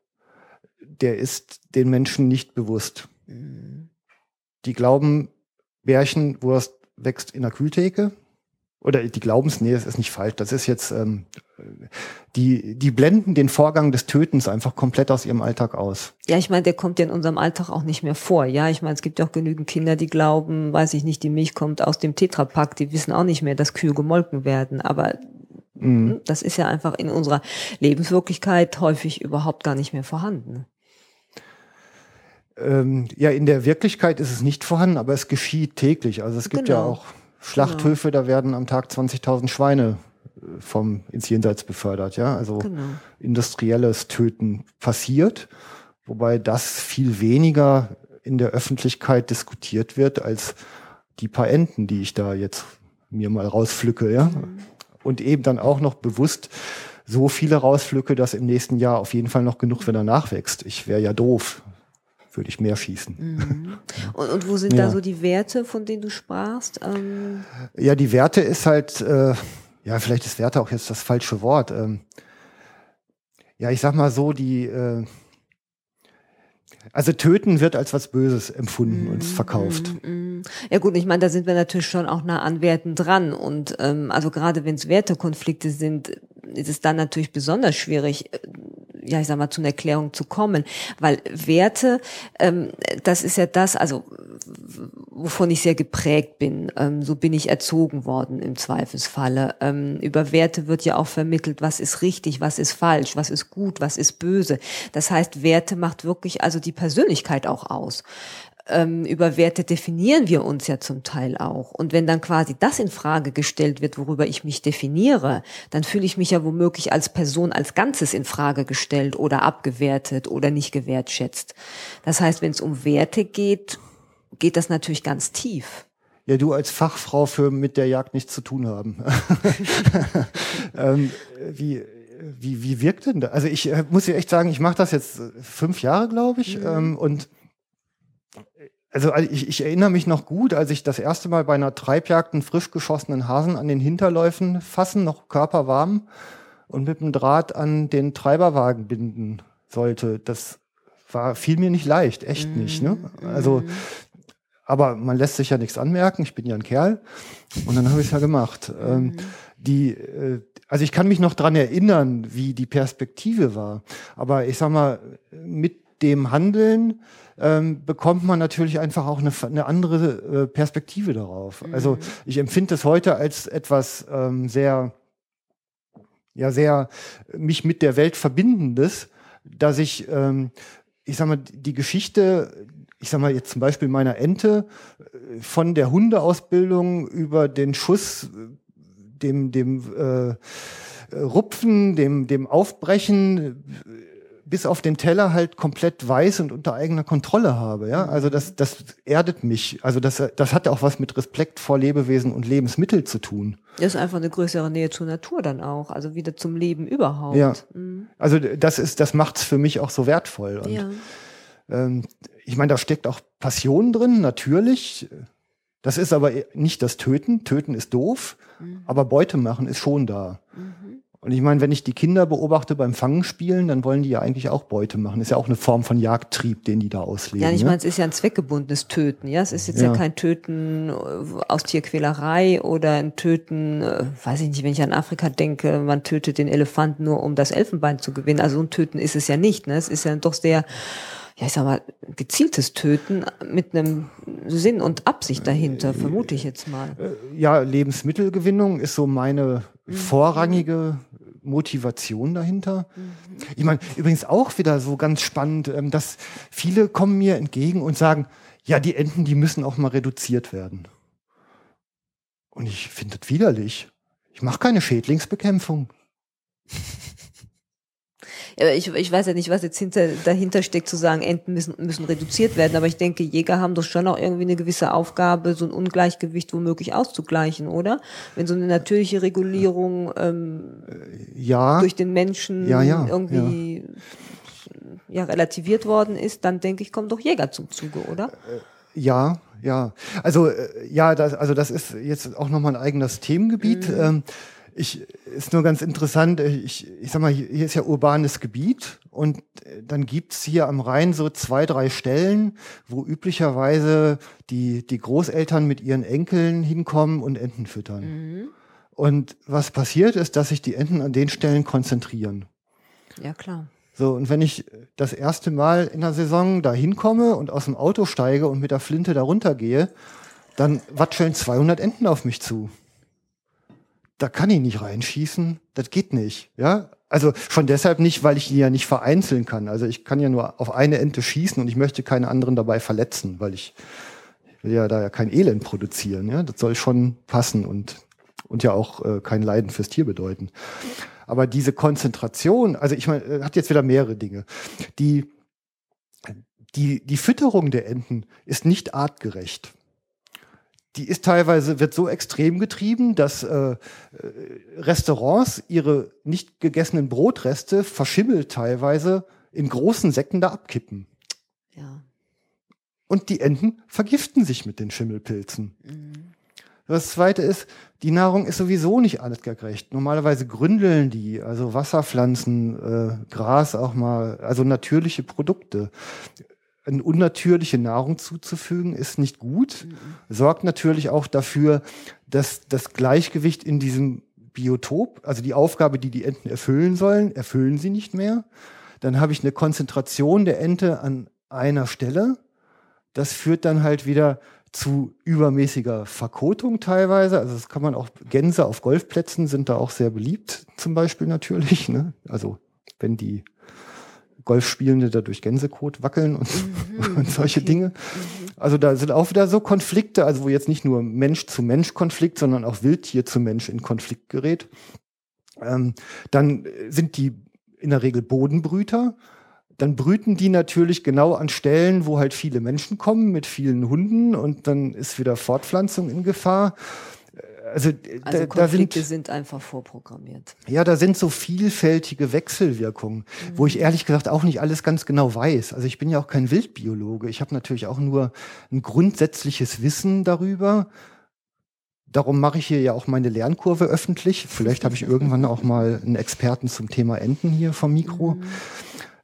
der ist den Menschen nicht bewusst. Mhm. Die glauben, Bärchenwurst wächst in der Kühltheke. Oder die glauben es, nee, das ist nicht falsch. Das ist jetzt, ähm, die, die blenden den Vorgang des Tötens einfach komplett aus ihrem Alltag aus. Ja, ich meine, der kommt ja in unserem Alltag auch nicht mehr vor. Ja, ich meine, es gibt ja auch genügend Kinder, die glauben, weiß ich nicht, die Milch kommt aus dem Tetrapack, die wissen auch nicht mehr, dass Kühe gemolken werden. Aber Mhm. das ist ja einfach in unserer Lebenswirklichkeit häufig überhaupt gar nicht mehr vorhanden. Ähm, ja, in der Wirklichkeit ist es nicht vorhanden, aber es geschieht täglich. Also es gibt ja Genau. auch Schlachthöfe, da werden am Tag 20.000 Schweine äh, vom ins Jenseits befördert. Ja, also Genau. industrielles Töten passiert, wobei das viel weniger in der Öffentlichkeit diskutiert wird als die paar Enten, die ich da jetzt mir mal rauspflücke, ja. Und eben dann auch noch bewusst so viele rauspflücke, dass im nächsten Jahr auf jeden Fall noch genug wieder nachwächst. Ich wäre ja doof, würde ich mehr schießen. Mhm. Und, und wo sind Ja. da so die Werte, von denen du sprachst? Ähm, Ja, die Werte ist halt, äh, ja, vielleicht ist Werte auch jetzt das falsche Wort. Ähm, ja, ich sag mal so, die, äh, also töten wird als was Böses empfunden und verkauft. Mm, Ja gut, ich meine, da sind wir natürlich schon auch nah an Werten dran. Und ähm, also gerade wenn es Wertekonflikte sind, ist es dann natürlich besonders schwierig, äh, ja, ich sag mal, zu einer Erklärung zu kommen. Weil Werte, ähm, das ist ja das, also wovon ich sehr geprägt bin. Ähm, so bin ich erzogen worden im Zweifelsfalle. Ähm, über Werte wird ja auch vermittelt, was ist richtig, was ist falsch, was ist gut, was ist böse. Das heißt, Werte macht wirklich also die Persönlichkeit auch aus ähm, über Werte definieren wir uns ja zum Teil auch. Und wenn dann quasi das in Frage gestellt wird, worüber ich mich definiere, dann fühle ich mich ja womöglich als Person als Ganzes in Frage gestellt oder abgewertet oder nicht gewertschätzt. Das heißt, wenn es um Werte geht, geht das natürlich ganz tief. Ja, du als Fachfrau für mit der Jagd nichts zu tun haben. ähm, wie, wie, wie wirkt denn das? Also ich äh, muss dir echt sagen, ich mache das jetzt fünf Jahre, glaube ich. Ähm, und also äh, ich, ich erinnere mich noch gut, als ich das erste Mal bei einer Treibjagd einen frisch geschossenen Hasen an den Hinterläufen fassen, noch körperwarm und mit dem Draht an den Treiberwagen binden sollte. Das war, fiel mir nicht leicht, echt nicht. Ne? Also aber man lässt sich ja nichts anmerken, ich bin ja ein Kerl. Und dann habe ich es ja gemacht. Ähm, die, äh, also ich kann mich noch dran erinnern, wie die Perspektive war. Aber ich sag mal, mit dem Handeln ähm, bekommt man natürlich einfach auch eine, eine andere äh, Perspektive darauf. Also ich empfinde es heute als etwas ähm, sehr, ja, sehr mich mit der Welt verbindendes, dass ich, ähm, ich sag mal, die Geschichte, ich sag mal jetzt zum Beispiel meiner Ente, äh, von der Hundeausbildung über den Schuss, äh, dem, dem äh, Rupfen, dem, dem Aufbrechen bis auf den Teller halt komplett weiß und unter eigener Kontrolle habe. Ja, also das, das erdet mich. Also das, das hat auch was mit Respekt vor Lebewesen und Lebensmittel zu tun. Das ist einfach eine größere Nähe zur Natur dann auch, also wieder zum Leben überhaupt. Ja. Also das ist, das macht's für mich auch so wertvoll. Und, Ja. ähm, ich meine, da steckt auch Passion drin, natürlich. Das ist aber nicht das Töten. Töten ist doof, aber Beute machen ist schon da. Und ich meine, wenn ich die Kinder beobachte beim Fangen spielen, dann wollen die ja eigentlich auch Beute machen. Ist ja auch eine Form von Jagdtrieb, den die da ausleben. Ja, ich ne? meine, es ist ja ein zweckgebundenes Töten. Ja, es ist jetzt ja, Ja. kein Töten äh, aus Tierquälerei oder ein Töten, äh, weiß ich nicht, wenn ich an Afrika denke, man tötet den Elefanten nur, um das Elfenbein zu gewinnen. Also so ein Töten ist es ja nicht. Ne? Es ist ja doch sehr, ja, ich sag mal, gezieltes Töten mit einem Sinn und Absicht dahinter, vermute ich jetzt mal. ja, Lebensmittelgewinnung ist so meine vorrangige Motivation dahinter. Ich meine, übrigens auch wieder so ganz spannend, ähm, dass viele kommen mir entgegen und sagen, ja, die Enten, die müssen auch mal reduziert werden. Und ich finde das widerlich. Ich mache keine Schädlingsbekämpfung. Ich, ich weiß ja nicht, was jetzt hinter, dahinter steckt, zu sagen, Enten müssen, müssen reduziert werden. Aber ich denke, Jäger haben doch schon auch irgendwie eine gewisse Aufgabe, so ein Ungleichgewicht womöglich auszugleichen, oder? Wenn so eine natürliche Regulierung ähm, Ja, durch den Menschen Ja, ja, irgendwie ja. relativiert worden ist, dann denke ich, kommen doch Jäger zum Zuge, oder? Ja, ja. Also äh, ja, das, also das ist jetzt auch nochmal ein eigenes Themengebiet. Ähm, ich ist nur ganz interessant. äh, Ich, ich sag mal, hier ist ja urbanes Gebiet und äh, dann gibt's hier am Rhein so zwei, drei Stellen, wo üblicherweise die, die Großeltern mit ihren Enkeln hinkommen und Enten füttern. Und was passiert ist, dass sich die Enten an den Stellen konzentrieren. Ja, klar. So, und wenn ich das erste Mal in der Saison da hinkomme und aus dem Auto steige und mit der Flinte da runtergehe, dann watscheln 200 Enten auf mich zu. Da kann ich nicht reinschießen, das geht nicht, ja? Also schon deshalb nicht, weil ich die ja nicht vereinzeln kann. Also ich kann ja nur auf eine Ente schießen und ich möchte keine anderen dabei verletzen, weil ich will ja da ja kein Elend produzieren, ja? Das soll schon passen und und ja auch äh, kein Leiden fürs Tier bedeuten. Aber diese Konzentration, also ich meine, äh, hat jetzt wieder mehrere Dinge. Die, die, die Fütterung der Enten ist nicht artgerecht. Die ist teilweise, wird so extrem getrieben, dass äh, äh, Restaurants ihre nicht gegessenen Brotreste verschimmelt teilweise in großen Säcken da abkippen. Ja. Und die Enten vergiften sich mit den Schimmelpilzen. Das zweite ist, die Nahrung ist sowieso nicht artgerecht. Normalerweise gründeln die, also Wasserpflanzen, äh, Gras auch mal, also natürliche Produkte. Eine unnatürliche Nahrung zuzufügen ist nicht gut, sorgt natürlich auch dafür, dass das Gleichgewicht in diesem Biotop, also die Aufgabe, die die Enten erfüllen sollen, erfüllen sie nicht mehr. Dann habe ich eine Konzentration der Ente an einer Stelle. Das führt dann halt wieder zu übermäßiger Verkotung teilweise. Also das kann man auch, Gänse auf Golfplätzen sind da auch sehr beliebt, zum Beispiel natürlich. Ne? Also wenn die Golfspielende da durch Gänsekot wackeln und, und solche Dinge. Also da sind auch wieder so Konflikte, also wo jetzt nicht nur Mensch zu Mensch Konflikt, sondern auch Wildtier zu Mensch in Konflikt gerät. Ähm, dann sind die in der Regel Bodenbrüter. Dann brüten die natürlich genau an Stellen, wo halt viele Menschen kommen mit vielen Hunden und dann ist wieder Fortpflanzung in Gefahr. Also, da, Also da Konflikte sind sind einfach vorprogrammiert. ja, da sind so vielfältige Wechselwirkungen, wo ich ehrlich gesagt auch nicht alles ganz genau weiß. Also ich bin ja auch kein Wildbiologe. Ich habe natürlich auch nur ein grundsätzliches Wissen darüber. Darum mache ich hier ja auch meine Lernkurve öffentlich. Vielleicht habe ich irgendwann auch mal einen Experten zum Thema Enten hier vom Mikro,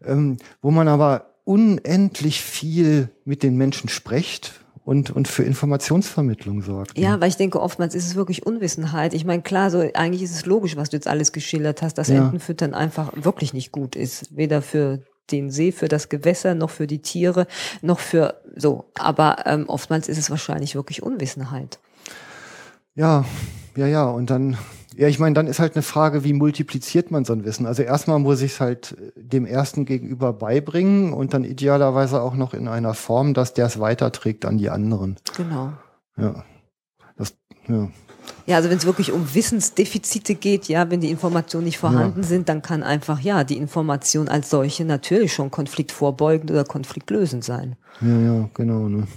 ähm, wo man aber unendlich viel mit den Menschen spricht und, und für Informationsvermittlung sorgt. Ja, weil ich denke, oftmals ist es wirklich Unwissenheit. Ich meine, klar, so eigentlich ist es logisch, was du jetzt alles geschildert hast, dass Ja. Entenfüttern einfach wirklich nicht gut ist. Weder für den See, für das Gewässer, noch für die Tiere, noch für so. Aber ähm, oftmals ist es wahrscheinlich wirklich Unwissenheit. Ja, ja, ja. Und dann, ja, ich meine, dann ist halt eine Frage, wie multipliziert man so ein Wissen? Also erstmal muss ich es halt äh, dem ersten gegenüber beibringen und dann idealerweise auch noch in einer Form, dass der es weiterträgt an die anderen. Genau. Ja. Das, ja. Ja, also wenn es wirklich um Wissensdefizite geht, ja, wenn die Informationen nicht vorhanden ja. sind, dann kann einfach, ja, die Information als solche natürlich schon konfliktvorbeugend oder konfliktlösend sein. Ja, ja, genau. Ne?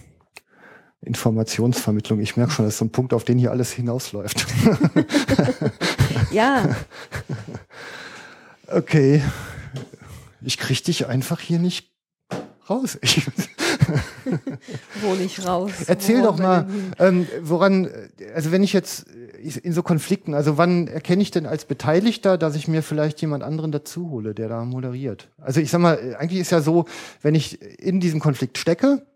Informationsvermittlung. Ich merke schon, das ist so ein Punkt, auf den hier alles hinausläuft. ja. Okay. Ich kriege dich einfach hier nicht raus. Ich, Wo nicht raus? Erzähl doch mal, ähm, woran, also wenn ich jetzt in so Konflikten, also wann erkenne ich denn als Beteiligter, dass ich mir vielleicht jemand anderen dazu hole, der da moderiert? Also ich sag mal, eigentlich ist ja so, wenn ich in diesem Konflikt stecke,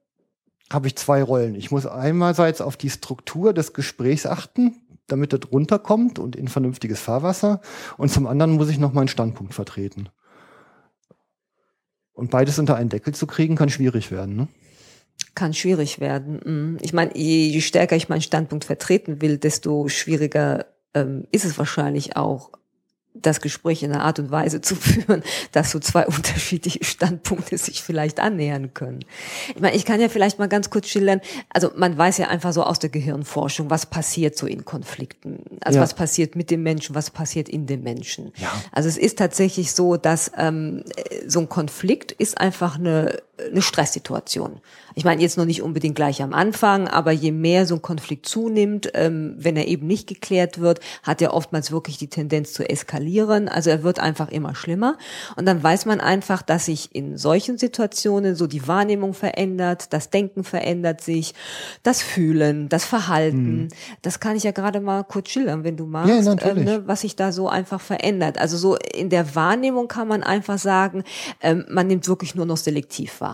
habe ich zwei Rollen. Ich muss einerseits auf die Struktur des Gesprächs achten, damit das runterkommt und in vernünftiges Fahrwasser. Und zum anderen muss ich noch meinen Standpunkt vertreten. Und beides unter einen Deckel zu kriegen, kann schwierig werden. Ne? Kann schwierig werden. Mhm. Ich meine, je, stärker ich meinen Standpunkt vertreten will, desto schwieriger ähm, ist es wahrscheinlich auch, das Gespräch in einer Art und Weise zu führen, dass so zwei unterschiedliche Standpunkte sich vielleicht annähern können. Ich meine, ich kann ja vielleicht mal ganz kurz schildern, also man weiß ja einfach so aus der Gehirnforschung, was passiert so in Konflikten. Also ja. was passiert mit dem Menschen, was passiert in dem Menschen. Ja. Also es ist tatsächlich so, dass ähm, so ein Konflikt ist einfach eine, eine Stresssituation. Ich meine jetzt noch nicht unbedingt gleich am Anfang, aber je mehr so ein Konflikt zunimmt, ähm, wenn er eben nicht geklärt wird, hat er oftmals wirklich die Tendenz zu eskalieren. Also er wird einfach immer schlimmer. Und dann weiß man einfach, dass sich in solchen Situationen so die Wahrnehmung verändert, das Denken verändert sich, das Fühlen, das Verhalten. Mhm. Das kann ich ja gerade mal kurz schildern, wenn du magst, ja. Ähm, ne, was sich da so einfach verändert. Also so in der Wahrnehmung kann man einfach sagen, ähm, man nimmt wirklich nur noch selektiv wahr.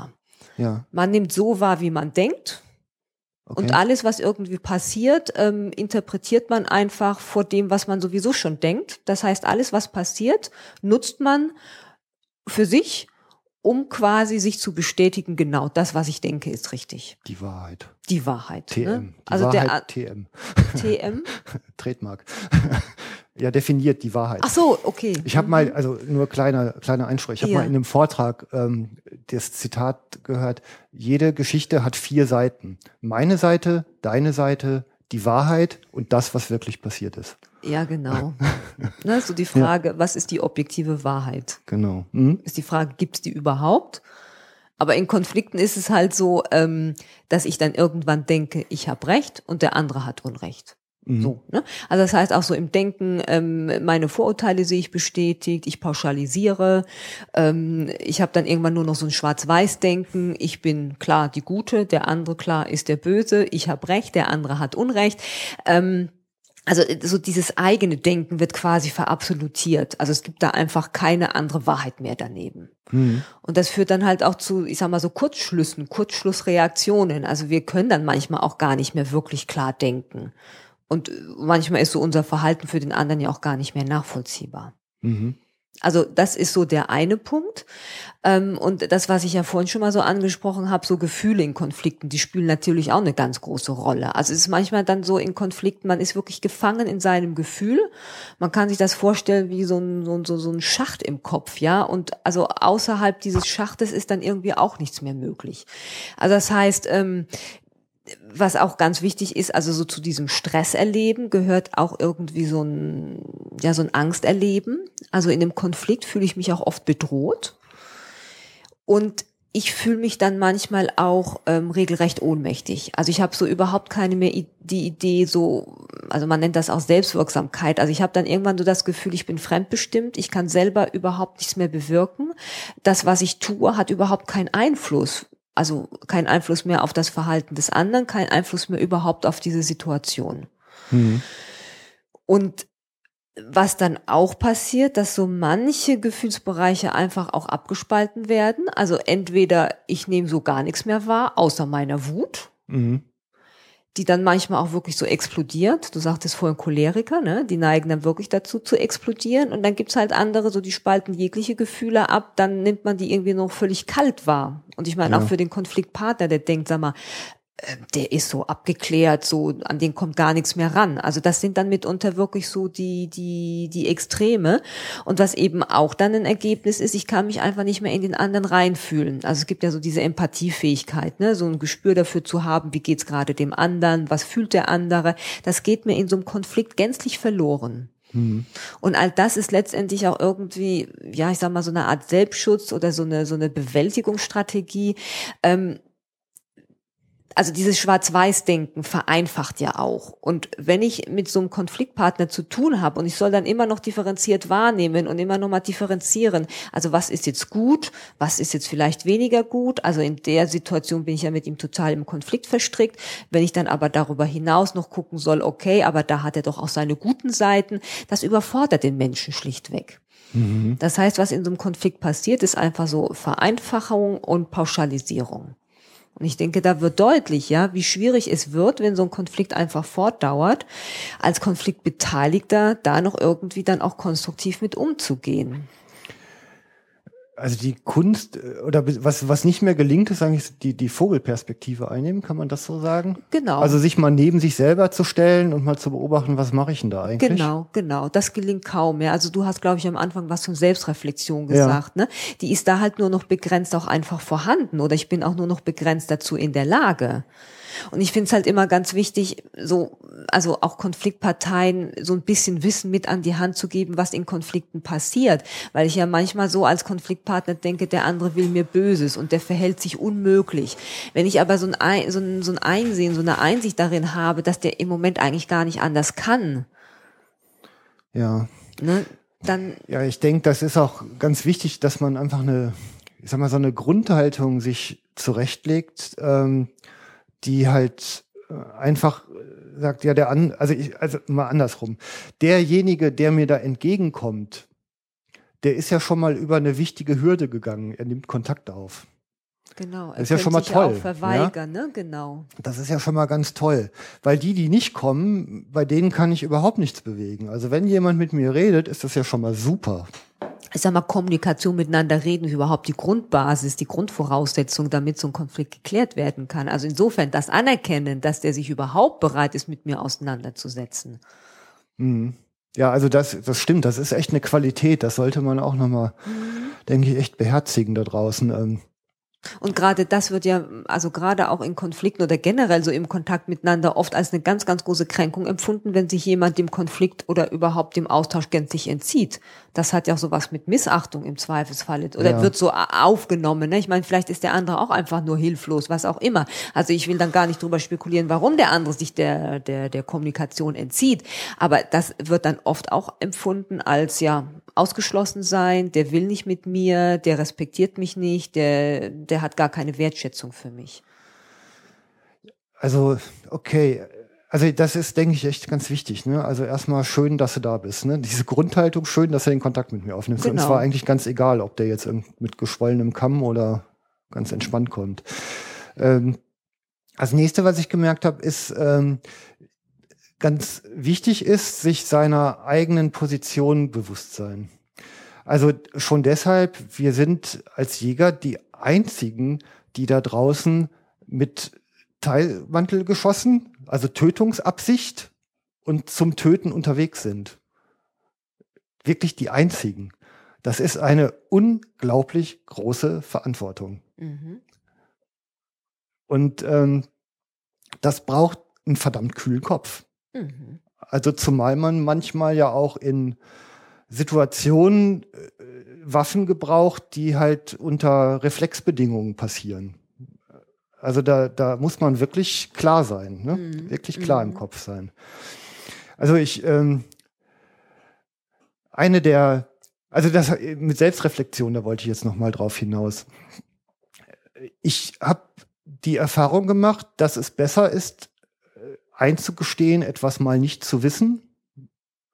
Ja. Man nimmt so wahr, wie man denkt. Okay. Und alles, was irgendwie passiert, ähm, interpretiert man einfach vor dem, was man sowieso schon denkt. Das heißt, alles, was passiert, nutzt man für sich, um quasi sich zu bestätigen, genau das, was ich denke, ist richtig. Die Wahrheit. Die Wahrheit. TM. Ne? Die also Wahrheit der TM. TM. Trademark ja definiert die Wahrheit. Ach so, okay. Ich habe mal, mhm. also nur kleiner kleiner Einspruch. Ich habe ja. mal in einem Vortrag ähm, das Zitat gehört: Jede Geschichte hat vier Seiten. Meine Seite, deine Seite, die Wahrheit und das, was wirklich passiert ist. Ja, genau. ne, so die Frage, ja. was ist die objektive Wahrheit? Genau. Mhm. Ist die Frage, gibt es die überhaupt? Aber in Konflikten ist es halt so, ähm, dass ich dann irgendwann denke, ich habe Recht und der andere hat Unrecht. Mhm. So, ne? Also das heißt auch so im Denken, ähm, meine Vorurteile sehe ich bestätigt, ich pauschalisiere, ähm, ich habe dann irgendwann nur noch so ein Schwarz-Weiß-Denken, ich bin klar die Gute, der andere klar ist der Böse, ich habe Recht, der andere hat Unrecht. Ähm, also so dieses eigene Denken wird quasi verabsolutiert. Also es gibt da einfach keine andere Wahrheit mehr daneben. Mhm. Und das führt dann halt auch zu, ich sag mal so Kurzschlüssen, Kurzschlussreaktionen. Also wir können dann manchmal auch gar nicht mehr wirklich klar denken. Und manchmal ist so unser Verhalten für den anderen ja auch gar nicht mehr nachvollziehbar. Mhm. Also das ist so der eine Punkt. Ähm, und das, was ich ja vorhin schon mal so angesprochen habe, so Gefühle in Konflikten, die spielen natürlich auch eine ganz große Rolle. Also es ist manchmal dann so in Konflikten, man ist wirklich gefangen in seinem Gefühl. Man kann sich das vorstellen wie so ein, so, so, so ein Schacht im Kopf, ja. Und also außerhalb dieses Schachtes ist dann irgendwie auch nichts mehr möglich. Also das heißt, ähm, was auch ganz wichtig ist, also so zu diesem Stresserleben gehört auch irgendwie so ein, ja, so ein Angsterleben. Also in dem Konflikt fühle ich mich auch oft bedroht. Und ich fühle mich dann manchmal auch ähm, regelrecht ohnmächtig. Also ich habe so überhaupt keine mehr die Idee, so, also man nennt das auch Selbstwirksamkeit. Also ich habe dann irgendwann so das Gefühl, ich bin fremdbestimmt, ich kann selber überhaupt nichts mehr bewirken. Das, was ich tue, hat überhaupt keinen Einfluss also kein Einfluss mehr auf das Verhalten des anderen, kein Einfluss mehr überhaupt auf diese Situation. Mhm. Und was dann auch passiert, dass so manche Gefühlsbereiche einfach auch abgespalten werden. Also entweder ich nehme so gar nichts mehr wahr, außer meiner Wut. Mhm die dann manchmal auch wirklich so explodiert. Du sagtest vorhin Choleriker, ne? Die neigen dann wirklich dazu zu explodieren. Und dann gibt's halt andere, so die spalten jegliche Gefühle ab, dann nimmt man die irgendwie noch völlig kalt wahr. Und ich meine, ja. auch für den Konfliktpartner, der denkt, sag mal, der ist so abgeklärt, so an den kommt gar nichts mehr ran. Also das sind dann mitunter wirklich so die die die Extreme und was eben auch dann ein Ergebnis ist, ich kann mich einfach nicht mehr in den anderen reinfühlen. Also es gibt ja so diese Empathiefähigkeit, ne, so ein Gespür dafür zu haben, wie geht's gerade dem anderen, was fühlt der andere. Das geht mir in so einem Konflikt gänzlich verloren. Mhm. Und all das ist letztendlich auch irgendwie, ja, ich sag mal, so eine Art Selbstschutz oder so eine, so eine Bewältigungsstrategie. Ähm, also dieses Schwarz-Weiß-Denken vereinfacht ja auch. Und wenn ich mit so einem Konfliktpartner zu tun habe und ich soll dann immer noch differenziert wahrnehmen und immer noch mal differenzieren, also was ist jetzt gut, was ist jetzt vielleicht weniger gut, also in der Situation bin ich ja mit ihm total im Konflikt verstrickt. Wenn ich dann aber darüber hinaus noch gucken soll, okay, aber da hat er doch auch seine guten Seiten, das überfordert den Menschen schlichtweg. Mhm. Das heißt, was in so einem Konflikt passiert, ist einfach so Vereinfachung und Pauschalisierung. Und ich denke, da wird deutlich, ja, wie schwierig es wird, wenn so ein Konflikt einfach fortdauert, als Konfliktbeteiligter da noch irgendwie dann auch konstruktiv mit umzugehen also die Kunst äh, oder was, was nicht mehr gelingt, ist eigentlich die, die Vogelperspektive einnehmen, kann man das so sagen? Genau. Also sich mal neben sich selber zu stellen und mal zu beobachten, was mache ich denn da eigentlich? Genau, genau. Das gelingt kaum mehr. Also du hast, glaube ich, am Anfang was von Selbstreflexion gesagt, ja. ne? Die ist da halt nur noch begrenzt auch einfach vorhanden oder ich bin auch nur noch begrenzt dazu in der Lage. Und ich finde es halt immer ganz wichtig, so, also auch Konfliktparteien so ein bisschen Wissen mit an die Hand zu geben, was in Konflikten passiert. Weil ich ja manchmal so als Konfliktpartner denke, der andere will mir Böses und der verhält sich unmöglich. Wenn ich aber so ein, so ein, so ein Einsehen, so eine Einsicht darin habe, dass der im Moment eigentlich gar nicht anders kann. Ja. Ne, dann. Ja, ich denke, das ist auch ganz wichtig, dass man einfach eine, ich sag mal, so eine Grundhaltung sich zurechtlegt, ähm, die halt äh, einfach äh, sagt, ja, der an, also ich, also mal andersrum. Derjenige, der mir da entgegenkommt, der ist ja schon mal über eine wichtige Hürde gegangen. Er nimmt Kontakt auf. Genau. Das ist ja schon mal toll. verweigern, ja? ne? Genau. Das ist ja schon mal ganz toll. Weil die, die nicht kommen, bei denen kann ich überhaupt nichts bewegen. Also wenn jemand mit mir redet, ist das ja schon mal super ich sag mal, Kommunikation miteinander reden ist überhaupt die Grundbasis, die Grundvoraussetzung, damit so ein Konflikt geklärt werden kann. Also insofern das Anerkennen, dass der sich überhaupt bereit ist, mit mir auseinanderzusetzen. Mhm. Ja, also das, das stimmt, das ist echt eine Qualität, das sollte man auch nochmal, mhm. denke ich, echt beherzigen da draußen. Ähm, und gerade das wird ja, also gerade auch in Konflikten oder generell so im Kontakt miteinander oft als eine ganz, ganz große Kränkung empfunden, wenn sich jemand dem Konflikt oder überhaupt dem Austausch gänzlich entzieht. Das hat ja sowas mit Missachtung im Zweifelsfall oder ja. wird so aufgenommen. Ne? Ich meine, vielleicht ist der andere auch einfach nur hilflos, was auch immer. Also ich will dann gar nicht drüber spekulieren, warum der andere sich der, der, der Kommunikation entzieht. Aber das wird dann oft auch empfunden als ja ausgeschlossen sein, der will nicht mit mir, der respektiert mich nicht, der, der hat gar keine Wertschätzung für mich. Also, okay. Also das ist, denke ich, echt ganz wichtig. Ne? Also erstmal schön, dass du da bist. Ne? Diese Grundhaltung, schön, dass er den Kontakt mit mir aufnimmt. Genau. Und zwar eigentlich ganz egal, ob der jetzt mit geschwollenem Kamm oder ganz entspannt kommt. Ähm, das nächste, was ich gemerkt habe, ist, ähm, ganz wichtig ist, sich seiner eigenen Position bewusst sein. Also schon deshalb, wir sind als Jäger die einzigen, die da draußen mit Teilmantel geschossen, also Tötungsabsicht und zum Töten unterwegs sind. Wirklich die einzigen. Das ist eine unglaublich große Verantwortung. Mhm. Und ähm, das braucht einen verdammt kühlen Kopf. Mhm. Also zumal man manchmal ja auch in Situationen äh, Waffen gebraucht, die halt unter Reflexbedingungen passieren. Also da, da muss man wirklich klar sein, ne? Mhm. wirklich klar mhm. im Kopf sein. Also ich, ähm, eine der, also das mit Selbstreflexion, da wollte ich jetzt noch mal drauf hinaus. Ich habe die Erfahrung gemacht, dass es besser ist, einzugestehen, etwas mal nicht zu wissen,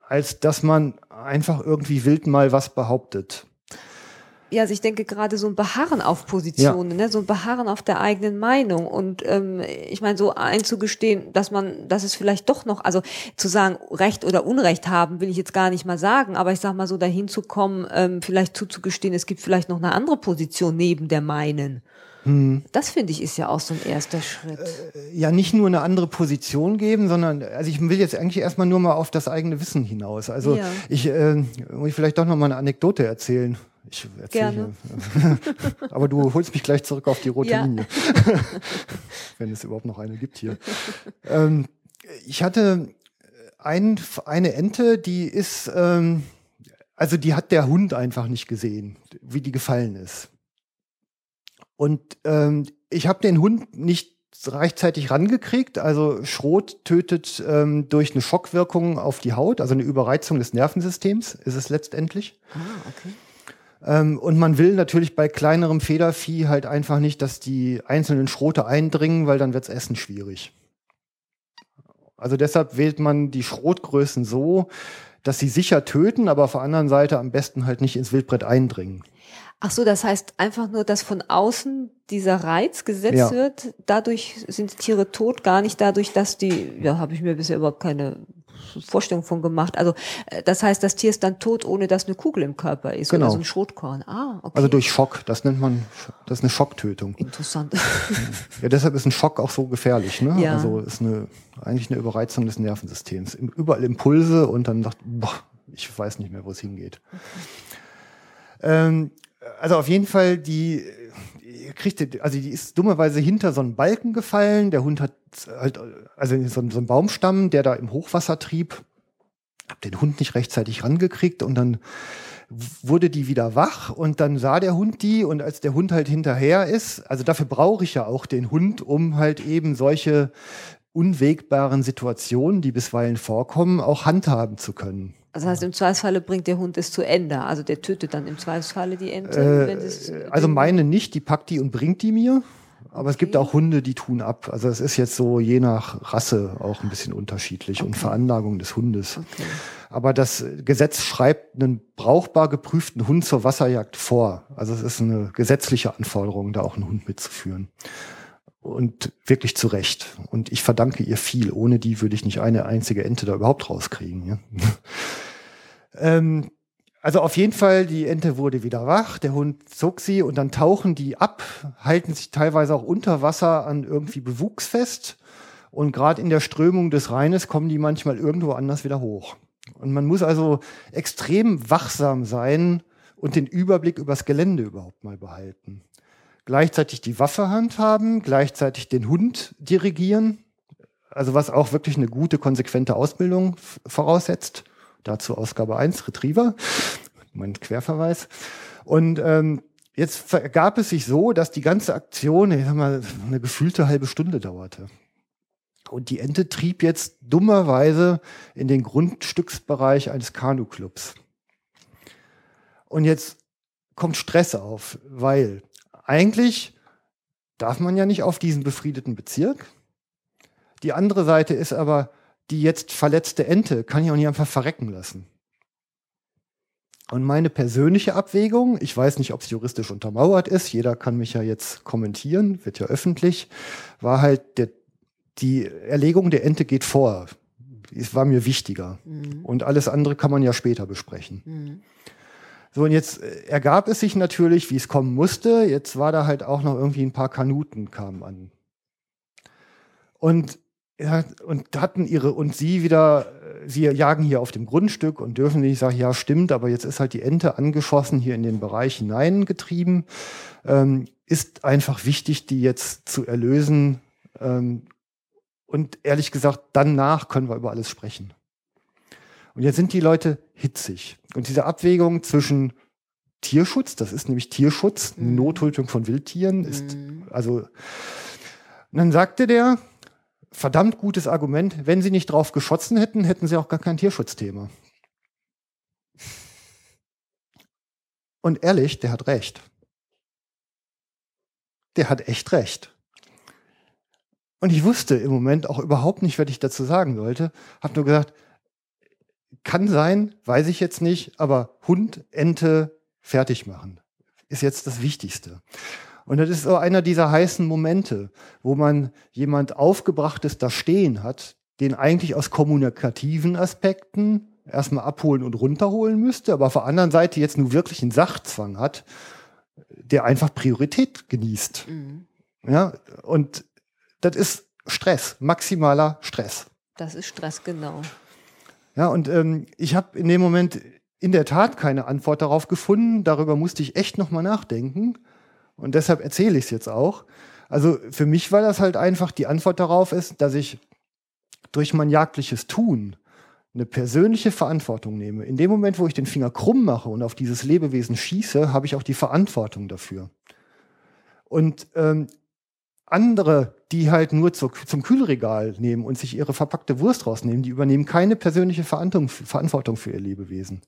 als dass man einfach irgendwie wild mal was behauptet. Ja, also ich denke gerade so ein Beharren auf Positionen, ja. ne? so ein Beharren auf der eigenen Meinung und ähm, ich meine so einzugestehen, dass man, dass es vielleicht doch noch, also zu sagen Recht oder Unrecht haben, will ich jetzt gar nicht mal sagen, aber ich sag mal so dahin zu kommen, ähm, vielleicht zuzugestehen, es gibt vielleicht noch eine andere Position neben der meinen. Hm. Das finde ich ist ja auch so ein erster Schritt. Äh, ja, nicht nur eine andere Position geben, sondern also ich will jetzt eigentlich erstmal nur mal auf das eigene Wissen hinaus. Also ja. ich äh, muss ich vielleicht doch noch mal eine Anekdote erzählen. Ich erzähle. Aber du holst mich gleich zurück auf die rote ja. Linie. Wenn es überhaupt noch eine gibt hier. Ähm, ich hatte ein, eine Ente, die ist, ähm, also die hat der Hund einfach nicht gesehen, wie die gefallen ist. Und ähm, ich habe den Hund nicht rechtzeitig rangekriegt. Also Schrot tötet ähm, durch eine Schockwirkung auf die Haut, also eine Überreizung des Nervensystems ist es letztendlich. Ah, okay. Ähm, und man will natürlich bei kleinerem Federvieh halt einfach nicht, dass die einzelnen Schrote eindringen, weil dann wirds Essen schwierig. Also deshalb wählt man die Schrotgrößen so, dass sie sicher töten, aber auf der anderen Seite am besten halt nicht ins Wildbrett eindringen. Ach so, das heißt einfach nur, dass von außen dieser Reiz gesetzt ja. wird. Dadurch sind die Tiere tot, gar nicht dadurch, dass die, ja, habe ich mir bisher überhaupt keine Vorstellung von gemacht. Also äh, das heißt, das Tier ist dann tot, ohne dass eine Kugel im Körper ist genau. oder so ein Schrotkorn. Ah, okay. Also durch Schock. Das nennt man, das ist eine Schocktötung. Interessant. Ja, deshalb ist ein Schock auch so gefährlich. Ne? Ja. Also ist eine eigentlich eine Überreizung des Nervensystems. Überall Impulse und dann sagt, boah, ich weiß nicht mehr, wo es hingeht. Okay. Ähm, also auf jeden Fall, die kriegt, also die ist dummerweise hinter so einen Balken gefallen. Der Hund hat halt, also so, so einen Baumstamm, der da im Hochwasser trieb. Hab den Hund nicht rechtzeitig rangekriegt und dann wurde die wieder wach und dann sah der Hund die und als der Hund halt hinterher ist, also dafür brauche ich ja auch den Hund, um halt eben solche unwegbaren Situationen, die bisweilen vorkommen, auch handhaben zu können. Also das heißt, im Zweifelsfalle bringt der Hund es zu Ende. Also der tötet dann im Zweifelsfalle die Ente. Äh, also meine nicht, die packt die und bringt die mir. Aber es gibt auch Hunde, die tun ab. Also es ist jetzt so je nach Rasse auch ein bisschen unterschiedlich okay. und Veranlagung des Hundes. Okay. Aber das Gesetz schreibt einen brauchbar geprüften Hund zur Wasserjagd vor. Also es ist eine gesetzliche Anforderung, da auch einen Hund mitzuführen und wirklich zu Recht. Und ich verdanke ihr viel. Ohne die würde ich nicht eine einzige Ente da überhaupt rauskriegen. Ja? ähm, also auf jeden Fall, die Ente wurde wieder wach, der Hund zog sie und dann tauchen die ab, halten sich teilweise auch unter Wasser an irgendwie Bewuchs fest. Und gerade in der Strömung des Rheines kommen die manchmal irgendwo anders wieder hoch. Und man muss also extrem wachsam sein und den Überblick übers Gelände überhaupt mal behalten gleichzeitig die Waffe handhaben, gleichzeitig den Hund dirigieren, also was auch wirklich eine gute, konsequente Ausbildung voraussetzt. Dazu Ausgabe 1, Retriever, mein Querverweis. Und ähm, jetzt gab es sich so, dass die ganze Aktion, ich sag mal, eine gefühlte halbe Stunde dauerte. Und die Ente trieb jetzt dummerweise in den Grundstücksbereich eines Kanuclubs. Und jetzt kommt Stress auf, weil eigentlich darf man ja nicht auf diesen befriedeten Bezirk. Die andere Seite ist aber, die jetzt verletzte Ente kann ich auch nicht einfach verrecken lassen. Und meine persönliche Abwägung, ich weiß nicht, ob es juristisch untermauert ist, jeder kann mich ja jetzt kommentieren, wird ja öffentlich, war halt der, die Erlegung der Ente geht vor. Es war mir wichtiger. Mhm. Und alles andere kann man ja später besprechen. Mhm. So, und jetzt äh, ergab es sich natürlich, wie es kommen musste. Jetzt war da halt auch noch irgendwie ein paar Kanuten kamen an. Und, ja, und hatten ihre, und sie wieder, äh, sie jagen hier auf dem Grundstück und dürfen nicht. Ich sage, ja, stimmt, aber jetzt ist halt die Ente angeschossen hier in den Bereich hineingetrieben. Ähm, ist einfach wichtig, die jetzt zu erlösen. Ähm, und ehrlich gesagt, danach können wir über alles sprechen. Und jetzt sind die Leute hitzig. Und diese Abwägung zwischen Tierschutz, das ist nämlich Tierschutz, mhm. Nottötung von Wildtieren, ist mhm. also. Und dann sagte der, verdammt gutes Argument, wenn sie nicht drauf geschossen hätten, hätten sie auch gar kein Tierschutzthema. Und ehrlich, der hat recht. Der hat echt recht. Und ich wusste im Moment auch überhaupt nicht, was ich dazu sagen sollte. Hab nur gesagt, kann sein, weiß ich jetzt nicht, aber Hund, Ente fertig machen ist jetzt das Wichtigste. Und das ist so einer dieser heißen Momente, wo man jemand Aufgebrachtes da stehen hat, den eigentlich aus kommunikativen Aspekten erstmal abholen und runterholen müsste, aber auf der anderen Seite jetzt nur wirklich einen Sachzwang hat. der einfach Priorität genießt. Mhm. Ja, und das ist Stress, maximaler Stress. Das ist Stress, genau. Ja, und ähm, ich habe in dem Moment in der Tat keine Antwort darauf gefunden. Darüber musste ich echt nochmal nachdenken. Und deshalb erzähle ich es jetzt auch. Also für mich war das halt einfach, die Antwort darauf ist, dass ich durch mein jagdliches Tun eine persönliche Verantwortung nehme. In dem Moment, wo ich den Finger krumm mache und auf dieses Lebewesen schieße, habe ich auch die Verantwortung dafür. Und ähm, andere, die halt nur zur, zum Kühlregal nehmen und sich ihre verpackte Wurst rausnehmen, die übernehmen keine persönliche Verantwortung, für ihr Lebewesen,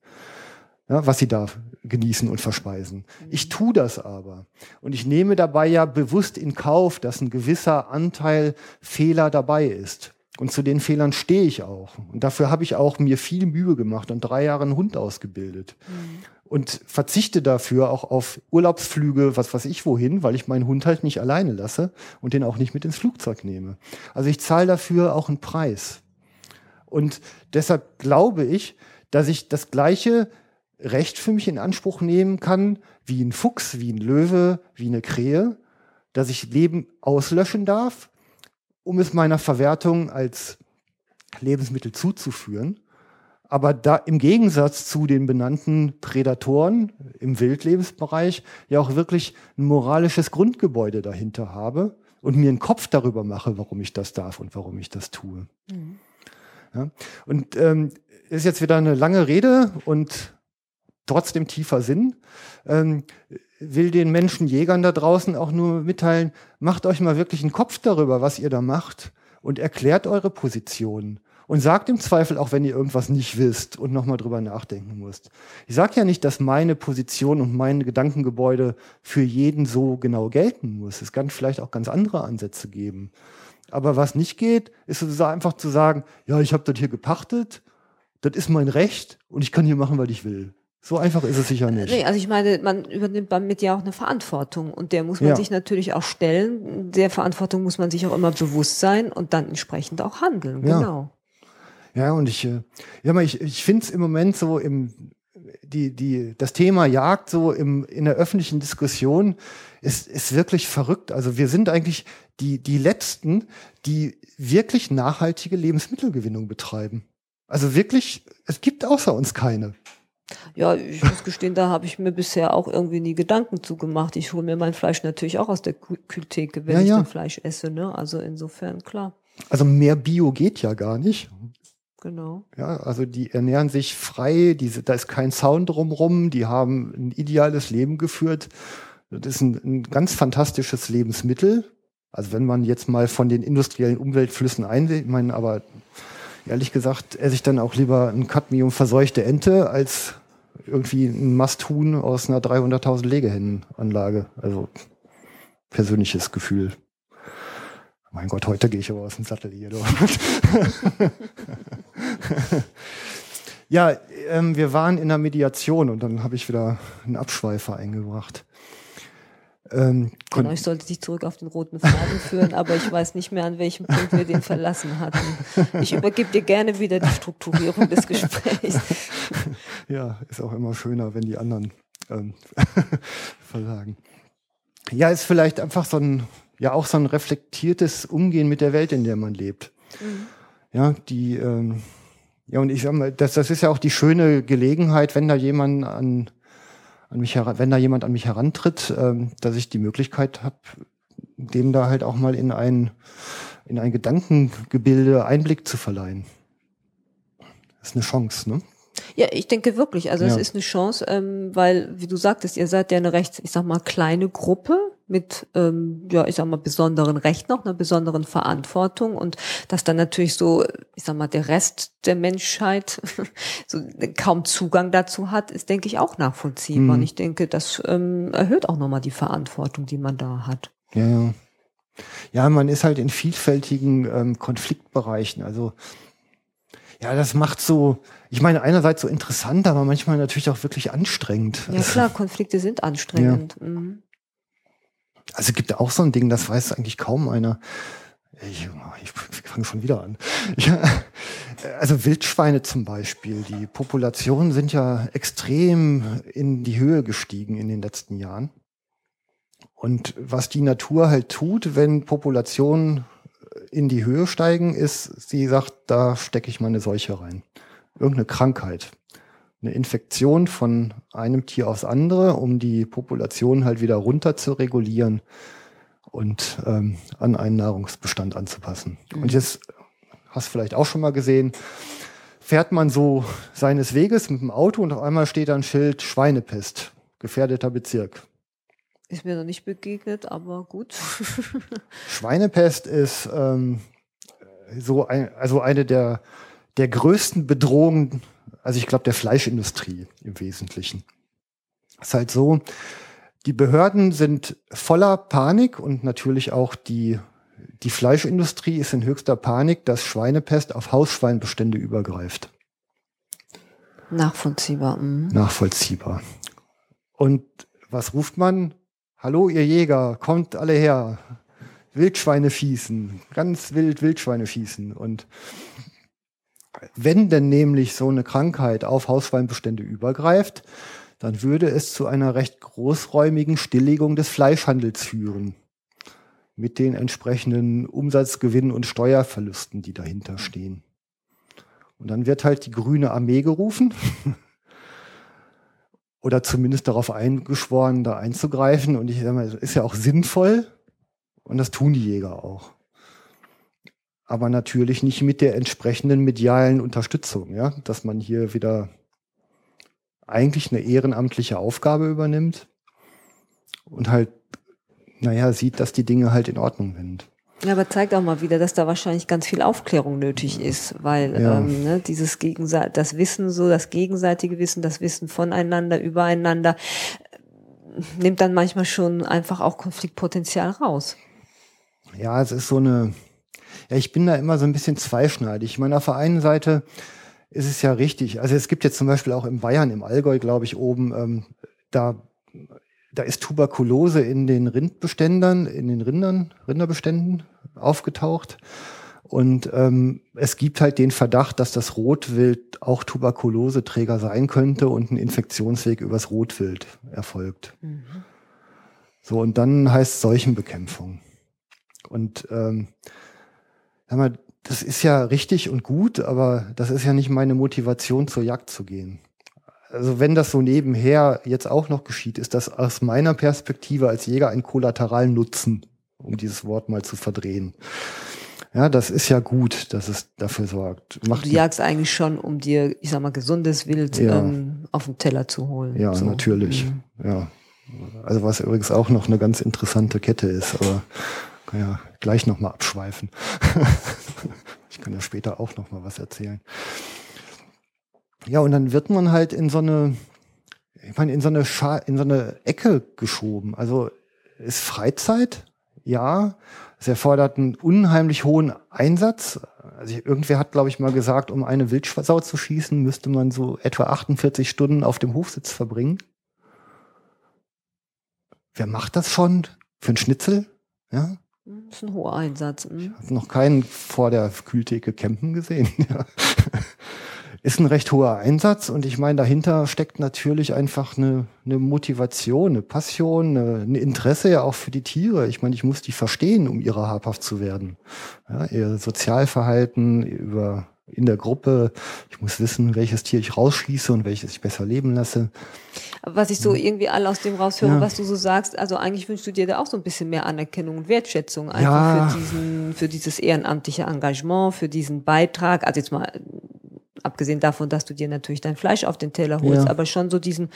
ja, was sie da genießen und verspeisen. Ich tue das aber. Und ich nehme dabei ja bewusst in Kauf, dass ein gewisser Anteil Fehler dabei ist. Und zu den Fehlern stehe ich auch. Und dafür habe ich auch mir viel Mühe gemacht und drei Jahre einen Hund ausgebildet. Mhm. Und verzichte dafür auch auf Urlaubsflüge, was weiß ich wohin, weil ich meinen Hund halt nicht alleine lasse und den auch nicht mit ins Flugzeug nehme. Also ich zahle dafür auch einen Preis. Und deshalb glaube ich, dass ich das gleiche Recht für mich in Anspruch nehmen kann, wie ein Fuchs, wie ein Löwe, wie eine Krähe, dass ich Leben auslöschen darf, um es meiner Verwertung als Lebensmittel zuzuführen. Aber da im Gegensatz zu den benannten Prädatoren im Wildlebensbereich ja auch wirklich ein moralisches Grundgebäude dahinter habe und mir einen Kopf darüber mache, warum ich das darf und warum ich das tue. Mhm. Ja? Und ähm, ist jetzt wieder eine lange Rede und trotzdem tiefer Sinn. Ähm, will den Menschen Jägern da draußen auch nur mitteilen, macht euch mal wirklich einen Kopf darüber, was ihr da macht und erklärt eure Position und sagt im Zweifel auch, wenn ihr irgendwas nicht wisst und nochmal drüber nachdenken müsst. Ich sage ja nicht, dass meine Position und mein Gedankengebäude für jeden so genau gelten muss. Es kann vielleicht auch ganz andere Ansätze geben. Aber was nicht geht, ist sozusagen einfach zu sagen, ja, ich habe das hier gepachtet, das ist mein Recht und ich kann hier machen, was ich will. So einfach ist es sicher nicht. Nee, also ich meine, man übernimmt damit ja auch eine Verantwortung und der muss man Ja. sich natürlich auch stellen. Der Verantwortung muss man sich auch immer bewusst sein und dann entsprechend auch handeln. Ja. Genau. Ja, und ich, äh, ja, ich, ich finde es im Moment so im, die, die, das Thema Jagd so im, in der öffentlichen Diskussion ist, ist wirklich verrückt. Also wir sind eigentlich die, die Letzten, die wirklich nachhaltige Lebensmittelgewinnung betreiben. Also wirklich, es gibt außer uns keine. Ja, ich muss gestehen, da habe ich mir bisher auch irgendwie nie Gedanken zu gemacht. Ich hole mir mein Fleisch natürlich auch aus der Kü- Kühltheke, wenn Ja, ich ja. Fleisch esse. Ne? Also insofern, klar, Also mehr Bio geht ja gar nicht. Genau. Ja, also die ernähren sich frei, diese, da ist kein Zaun drumrum, die haben ein ideales Leben geführt. Das ist ein, ein ganz fantastisches Lebensmittel. Also wenn man jetzt mal von den industriellen Umweltflüssen einsieht, ich meine, aber ehrlich gesagt esse ich dann auch lieber ein Cadmium verseuchte Ente als irgendwie ein Masthuhn aus einer 300.000 Legehennenanlage. Also persönliches Gefühl. Mein Gott, heute gehe ich aber aus dem Sattel hier. Ja, ähm, wir waren in der Mediation und dann habe ich wieder einen Abschweifer eingebracht. Ähm, Genau, ich sollte dich zurück auf den roten Faden führen, aber ich weiß nicht mehr, an welchem Punkt wir den verlassen hatten. Ich übergebe dir gerne wieder die Strukturierung des Gesprächs. Ja, ist auch immer schöner, wenn die anderen ähm, versagen. Ja, ist vielleicht einfach so ein, ja auch so ein reflektiertes Umgehen mit der Welt, in der man lebt. Ja, die, ähm, ja, und ich sag mal, das, das ist ja auch die schöne Gelegenheit, wenn da jemand an, an mich heran, wenn da jemand an mich herantritt, ähm, dass ich die Möglichkeit habe, dem da halt auch mal in ein, in ein Gedankengebilde Einblick zu verleihen. Das ist eine Chance, ne? Ja, ich denke wirklich. Also es Ja. ist eine Chance, ähm, weil, wie du sagtest, ihr seid ja eine recht, ich sag mal, kleine Gruppe mit, ähm, ja, ich sag mal, besonderen Rechten, auch einer besonderen Verantwortung und dass dann natürlich so, ich sag mal, der Rest der Menschheit so kaum Zugang dazu hat, ist, denke ich, auch nachvollziehbar. Mhm. Und ich denke, das ähm, erhöht auch nochmal die Verantwortung, die man da hat. Ja, ja. Ja, man ist halt in vielfältigen ähm, Konfliktbereichen. Also, ja, das macht so, ich meine, einerseits so interessant, aber manchmal natürlich auch wirklich anstrengend. Ja klar, Konflikte sind anstrengend. Mhm. Also es gibt auch so ein Ding, das weiß eigentlich kaum einer. Ich, ich fange schon wieder an. Ja, also Wildschweine zum Beispiel, die Populationen sind ja extrem in die Höhe gestiegen in den letzten Jahren. Und was die Natur halt tut, wenn Populationen in die Höhe steigen, ist, sie sagt, da stecke ich meine Seuche rein. Irgendeine Krankheit. Eine Infektion von einem Tier aufs andere, um die Population halt wieder runter zu regulieren und ähm, an einen Nahrungsbestand anzupassen. Mhm. Und jetzt hast du vielleicht auch schon mal gesehen, fährt man so seines Weges mit dem Auto und auf einmal steht da ein Schild Schweinepest, gefährdeter Bezirk. Ist mir noch nicht begegnet, aber gut. Schweinepest ist ähm, so ein, also eine der, der größten Bedrohungen, also ich glaube der Fleischindustrie im Wesentlichen. Ist halt so, die Behörden sind voller Panik und natürlich auch die, die Fleischindustrie ist in höchster Panik, dass Schweinepest auf Hausschweinbestände übergreift. Nachvollziehbar. Mhm. Nachvollziehbar. Und was ruft man? Hallo, ihr Jäger, kommt alle her. Wildschweine schießen, ganz wild Wildschweine schießen. Und wenn denn nämlich so eine Krankheit auf Hausschweinbestände übergreift, dann würde es zu einer recht großräumigen Stilllegung des Fleischhandels führen. Mit den entsprechenden Umsatzgewinn- und Steuerverlusten, die dahinter stehen. Und dann wird halt die grüne Armee gerufen oder zumindest darauf eingeschworen, da einzugreifen. Und ich sage mal, ist ja auch sinnvoll und das tun die Jäger auch. Aber natürlich nicht mit der entsprechenden medialen Unterstützung, ja, dass man hier wieder eigentlich eine ehrenamtliche Aufgabe übernimmt und halt, naja, sieht, dass die Dinge halt in Ordnung sind. Ja, aber zeigt auch mal wieder, dass da wahrscheinlich ganz viel Aufklärung nötig ist, weil ja. ähm, ne, dieses Gegenseit das Wissen so, das gegenseitige Wissen, das Wissen voneinander, übereinander, nimmt dann manchmal schon einfach auch Konfliktpotenzial raus. Ja, es ist so eine, ja, ich bin da immer so ein bisschen zweischneidig. Ich meine, auf der einen Seite ist es ja richtig. Also es gibt jetzt zum Beispiel auch in Bayern, im Allgäu, glaube ich, oben, ähm, da da ist Tuberkulose in den Rindbeständen, in den Rindern, Rinderbeständen aufgetaucht. Und ähm, es gibt halt den Verdacht, dass das Rotwild auch Tuberkuloseträger sein könnte und ein Infektionsweg übers Rotwild erfolgt. Mhm. So, und dann heißt Seuchenbekämpfung. Und ähm, sag mal, das ist ja richtig und gut, aber das ist ja nicht meine Motivation, zur Jagd zu gehen also wenn das so nebenher jetzt auch noch geschieht, ist das aus meiner Perspektive als Jäger ein kollateralen Nutzen, um dieses Wort mal zu verdrehen. Ja, das ist ja gut, dass es dafür sorgt. Macht du jagst eigentlich schon, um dir, ich sag mal, gesundes Wild ja. ähm, auf den Teller zu holen. Ja, so. natürlich. Mhm. Ja. Also was übrigens auch noch eine ganz interessante Kette ist, aber kann ja gleich nochmal abschweifen. ich kann ja später auch nochmal was erzählen. Ja, und dann wird man halt in so eine, ich meine, in so eine, Scha in so eine Ecke geschoben. Also ist Freizeit, ja. Es erfordert einen unheimlich hohen Einsatz. Also irgendwer hat, glaube ich, mal gesagt, um eine Wildsau zu schießen, müsste man so etwa 48 Stunden auf dem Hofsitz verbringen. Wer macht das schon? Für einen Schnitzel? Ja. Das ist ein hoher Einsatz. Mhm. Ich habe noch keinen vor der Kühltheke campen gesehen. Ist ein recht hoher Einsatz und ich meine, dahinter steckt natürlich einfach eine, eine Motivation, eine Passion, ein Interesse ja auch für die Tiere. Ich meine, ich muss die verstehen, um ihrer habhaft zu werden. Ja, ihr Sozialverhalten über in der Gruppe. Ich muss wissen, welches Tier ich rausschließe und welches ich besser leben lasse. Was ich so irgendwie all aus dem raushöre, ja. was du so sagst, also eigentlich wünschst du dir da auch so ein bisschen mehr Anerkennung und Wertschätzung einfach ja. für diesen, für dieses ehrenamtliche Engagement, für diesen Beitrag. Also jetzt mal abgesehen davon, dass du dir natürlich dein Fleisch auf den Teller holst, ja. aber schon so diesen,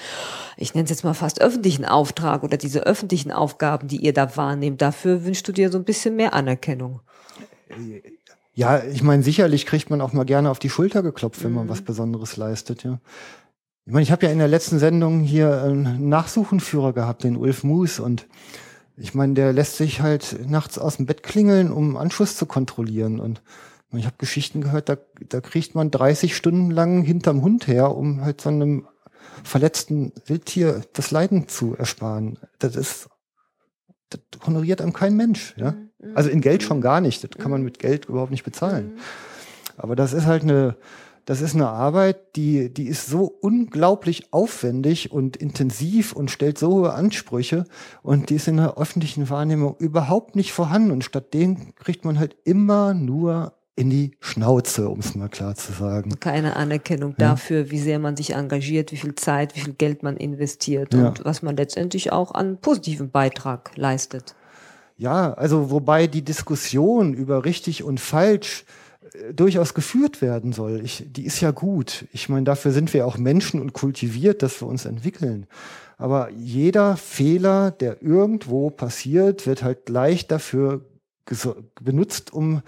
ich nenne es jetzt mal fast öffentlichen Auftrag oder diese öffentlichen Aufgaben, die ihr da wahrnehmt, dafür wünschst du dir so ein bisschen mehr Anerkennung. Ja, ich meine, sicherlich kriegt man auch mal gerne auf die Schulter geklopft, wenn man mhm. was Besonderes leistet, ja. Ich meine, ich habe ja in der letzten Sendung hier einen Nachsuchenführer gehabt, den Ulf Moos, und ich meine, der lässt sich halt nachts aus dem Bett klingeln, um Anschluss zu kontrollieren und ich habe Geschichten gehört, da, da kriegt man 30 Stunden lang hinterm Hund her, um halt so einem verletzten Wildtier das Leiden zu ersparen. Das ist, das honoriert einem kein Mensch, ja. Mhm. Also in Geld schon gar nicht. Das kann man mhm. mit Geld überhaupt nicht bezahlen. Aber das ist halt eine, das ist eine Arbeit, die, die ist so unglaublich aufwendig und intensiv und stellt so hohe Ansprüche und die ist in der öffentlichen Wahrnehmung überhaupt nicht vorhanden und statt denen kriegt man halt immer nur in die Schnauze, um es mal klar zu sagen. Keine Anerkennung ja. dafür, wie sehr man sich engagiert, wie viel Zeit, wie viel Geld man investiert ja. und was man letztendlich auch an positiven Beitrag leistet. Ja, also wobei die Diskussion über richtig und falsch durchaus geführt werden soll. Ich, die ist ja gut. Ich meine, dafür sind wir auch Menschen und kultiviert, dass wir uns entwickeln. Aber jeder Fehler, der irgendwo passiert, wird halt gleich dafür benutzt, um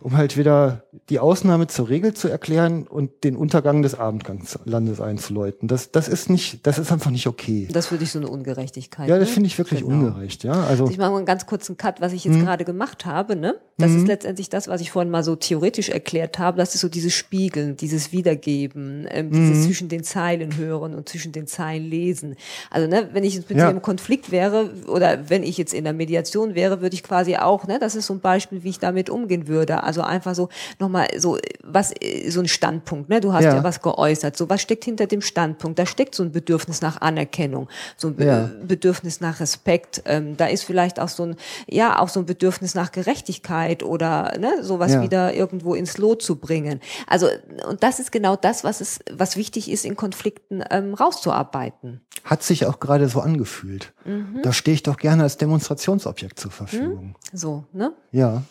um halt wieder die Ausnahme zur Regel zu erklären und den Untergang des Abendlandes einzuläuten. Das, das ist nicht, das ist einfach nicht okay. Das würde ich so eine Ungerechtigkeit. Ja, das ne? finde ich wirklich genau. ungerecht, ja. Also. Ich mache mal einen ganz kurzen Cut, was ich jetzt mhm. gerade gemacht habe, ne? Das ist letztendlich das, was ich vorhin mal so theoretisch erklärt habe. Das ist so dieses Spiegeln, dieses Wiedergeben, ähm, dieses mhm. zwischen den Zeilen hören und zwischen den Zeilen lesen. Also, ne, wenn ich jetzt mit ja. im Konflikt wäre oder wenn ich jetzt in der Mediation wäre, würde ich quasi auch, ne, das ist so ein Beispiel, wie ich damit umgehen würde also einfach so nochmal so was so ein Standpunkt. Ne? Du hast ja. ja. was geäußert. So was steckt hinter dem Standpunkt? Da steckt so ein Bedürfnis nach Anerkennung, so ein Be ja. Bedürfnis nach Respekt. Ähm, da ist vielleicht auch so ein ja auch so ein Bedürfnis nach Gerechtigkeit oder ne, sowas ja. wieder irgendwo ins Lot zu bringen. Also und das ist genau das, was es was wichtig ist in Konflikten ähm, rauszuarbeiten. Hat sich auch gerade so angefühlt. Mhm. Da stehe ich doch gerne als Demonstrationsobjekt zur Verfügung. Mhm. So, ne? Ja.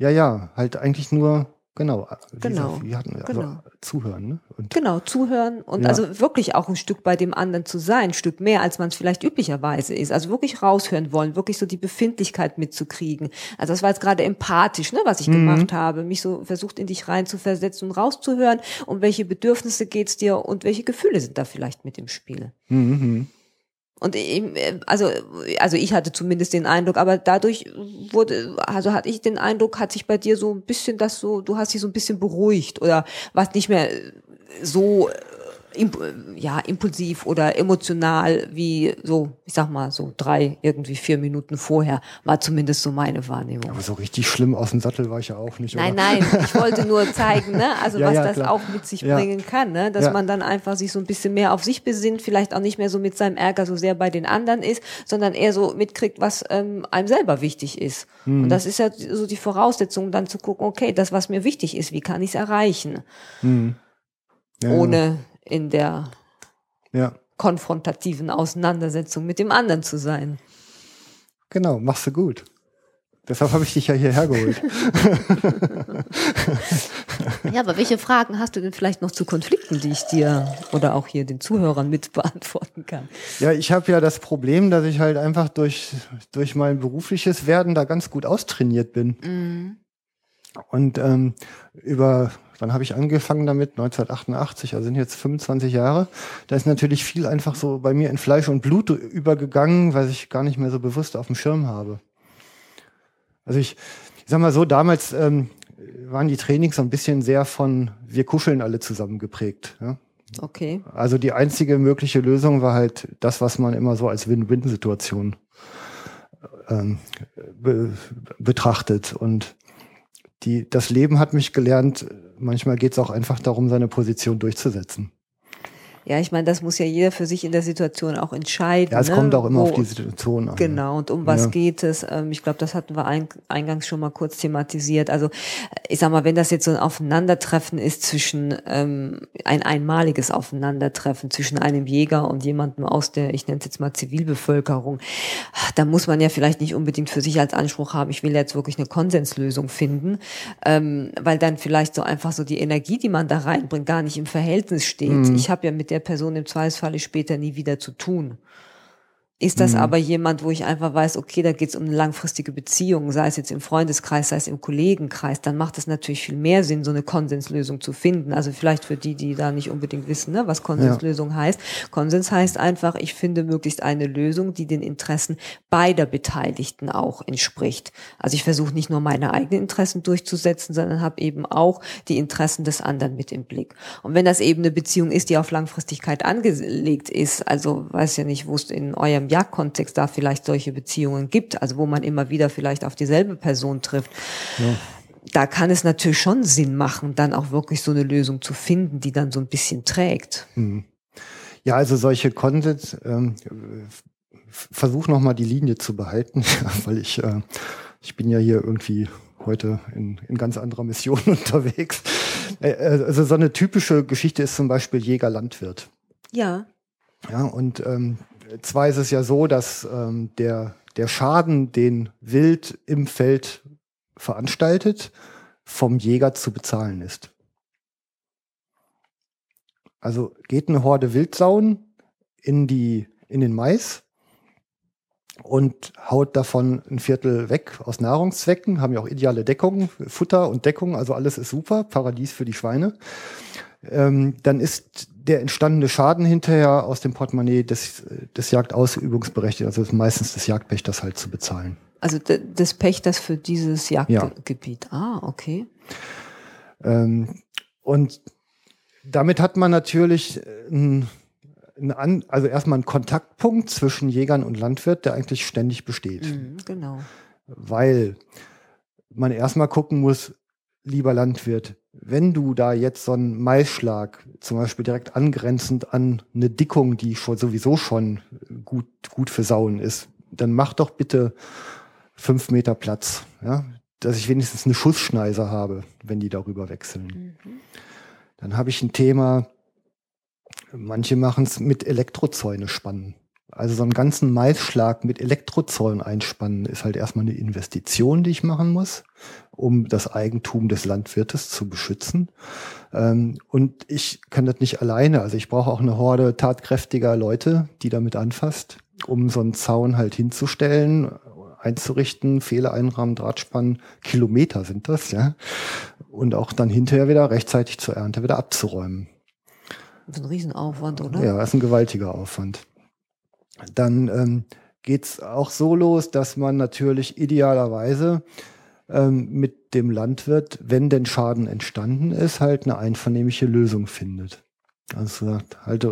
Ja, ja, halt eigentlich nur Genau, genau, wir hatten also genau. zuhören. Ne? Und genau, zuhören und ja. also wirklich auch ein Stück bei dem anderen zu sein, ein Stück mehr, als man es vielleicht üblicherweise ist. Also wirklich raushören wollen, wirklich so die Befindlichkeit mitzukriegen. Also das war jetzt gerade empathisch, ne, was ich mhm. gemacht habe, mich so versucht in dich rein zu versetzen und rauszuhören, um welche Bedürfnisse geht's dir und welche Gefühle sind da vielleicht mit im Spiel. Mhm. Und also, also ich hatte zumindest den Eindruck, aber dadurch wurde, also hatte ich den Eindruck, hat sich bei dir so ein bisschen das so, du hast dich so ein bisschen beruhigt oder warst nicht mehr so imp ja, impulsiv oder emotional wie so, ich sag mal, so drei, irgendwie vier Minuten vorher, war zumindest so meine Wahrnehmung. Aber so richtig schlimm aus dem Sattel war ich ja auch nicht. Nein, oder? nein, ich wollte nur zeigen, ne, also ja, was ja, das klar. auch mit sich ja. bringen kann, ne, dass man dann einfach sich so ein bisschen mehr auf sich besinnt, vielleicht auch nicht mehr so mit seinem Ärger so sehr bei den anderen ist, sondern eher so mitkriegt, was ähm, einem selber wichtig ist. Mhm. Und das ist ja so die Voraussetzung, dann zu gucken, okay, das, was mir wichtig ist, wie kann ich es erreichen? Mhm. Ohne in der ja. konfrontativen Auseinandersetzung mit dem anderen zu sein. Genau, machst du gut. Deshalb habe ich dich ja hierher geholt. ja, aber welche Fragen hast du denn vielleicht noch zu Konflikten, die ich dir oder auch hier den Zuhörern mit beantworten kann? Ja, ich habe ja das Problem, dass ich halt einfach durch, durch mein berufliches Werden da ganz gut austrainiert bin. Mhm. Und ähm, über Wann habe ich angefangen damit? 1988, also sind jetzt 25 Jahre. Da ist natürlich viel einfach so bei mir in Fleisch und Blut übergegangen, weil ich gar nicht mehr so bewusst auf dem Schirm habe. Also ich, ich sag mal so, damals ähm, waren die Trainings so ein bisschen sehr von wir kuscheln alle zusammen geprägt. Ja? Okay. Also die einzige mögliche Lösung war halt das, was man immer so als Win-Win-Situation ähm, be betrachtet. Und die, das Leben hat mich gelernt, manchmal geht es auch einfach darum, seine Position durchzusetzen. Ja, ich meine, das muss ja jeder für sich in der Situation auch entscheiden. Ja, es ne? kommt auch immer Wo, auf die Situation an. Genau, und um was ja. geht es? Ähm, ich glaube, das hatten wir eingangs schon mal kurz thematisiert. Also ich sag mal, wenn das jetzt so ein Aufeinandertreffen ist zwischen ähm, ein einmaliges Aufeinandertreffen zwischen einem Jäger und jemandem aus der, ich nenne es jetzt mal Zivilbevölkerung, da muss man ja vielleicht nicht unbedingt für sich als Anspruch haben, ich will jetzt wirklich eine Konsenslösung finden, ähm, weil dann vielleicht so einfach so die Energie, die man da reinbringt, gar nicht im Verhältnis steht. Mhm. Ich habe ja mit der Person im Zweifelsfalle später nie wieder zu tun. Ist das mhm. aber jemand, wo ich einfach weiß, okay, da geht es um eine langfristige Beziehung, sei es jetzt im Freundeskreis, sei es im Kollegenkreis, dann macht es natürlich viel mehr Sinn, so eine Konsenslösung zu finden. Also vielleicht für die, die da nicht unbedingt wissen, ne, was Konsenslösung ja. heißt. Konsens heißt einfach, ich finde möglichst eine Lösung, die den Interessen beider Beteiligten auch entspricht. Also ich versuche nicht nur meine eigenen Interessen durchzusetzen, sondern habe eben auch die Interessen des anderen mit im Blick. Und wenn das eben eine Beziehung ist, die auf Langfristigkeit angelegt ist, also weiß ja nicht, wo es in eurem Jagdkontext da vielleicht solche Beziehungen gibt, also wo man immer wieder vielleicht auf dieselbe Person trifft. Ja da kann es natürlich schon Sinn machen, dann auch wirklich so eine Lösung zu finden, die dann so ein bisschen trägt. Mhm. Ja, also solche Konsens, ähm, versuch noch mal die Linie zu behalten, weil ich, äh, ich bin ja hier irgendwie heute in, in ganz anderer Mission unterwegs. Äh, äh, also so eine typische Geschichte ist zum Beispiel Jäger-Landwirt. Ja. Ja, und ähm, zwar ist es ja so, dass ähm, der, der Schaden, den Wild im Feld veranstaltet, vom Jäger zu bezahlen ist. Also geht eine Horde Wildsauen in die, in den Mais und haut davon ein Viertel weg aus Nahrungszwecken, haben ja auch ideale Deckungen, Futter und Deckung, also alles ist super, Paradies für die Schweine. Ähm, dann ist der entstandene Schaden hinterher aus dem Portemonnaie des, des Jagdausübungsberechtigten, also meistens des Jagdpächters halt zu bezahlen. Also des Pächters für dieses Jagdgebiet. Ja. Ah, okay. Ähm, und damit hat man natürlich ein, ein, also erstmal einen Kontaktpunkt zwischen Jägern und Landwirt, der eigentlich ständig besteht. Mhm, genau. Weil man erstmal gucken muss, lieber Landwirt, wenn du da jetzt so einen Maisschlag, zum Beispiel direkt angrenzend an eine Dickung, die schon sowieso schon gut, gut für Sauen ist, dann mach doch bitte fünf Meter Platz, ja, dass ich wenigstens eine Schussschneise habe, wenn die darüber wechseln. Mhm. Dann habe ich ein Thema, manche machen es mit Elektrozäune spannen. Also so einen ganzen Maisschlag mit Elektrozäunen einspannen ist halt erstmal eine Investition, die ich machen muss, um das Eigentum des Landwirtes zu beschützen. Ähm, und ich kann das nicht alleine. Also ich brauche auch eine Horde tatkräftiger Leute, die damit anfasst, um so einen Zaun halt hinzustellen, einzurichten, Fehler einrahmen, Drahtspannen, Kilometer sind das, ja. Und auch dann hinterher wieder rechtzeitig zur Ernte wieder abzuräumen. Das ist ein Riesenaufwand, oder? Ja, das ist ein gewaltiger Aufwand. Dann ähm, geht auch so los, dass man natürlich idealerweise ähm, mit dem Landwirt, wenn denn Schaden entstanden ist, halt eine einvernehmliche Lösung findet. Also halt,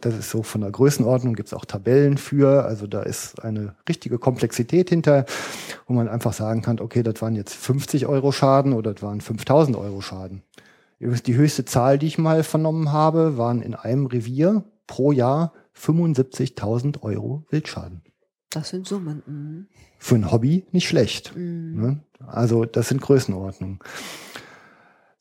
das ist so von der Größenordnung, gibt es auch Tabellen für. Also da ist eine richtige Komplexität hinter, wo man einfach sagen kann, okay, das waren jetzt 50 Euro Schaden oder das waren 5000 Euro Schaden. Die höchste Zahl, die ich mal vernommen habe, waren in einem Revier pro Jahr 75.000 Euro Wildschaden. Das sind Summen. Mhm. Für ein Hobby nicht schlecht. Mhm. Ne? Also das sind Größenordnungen.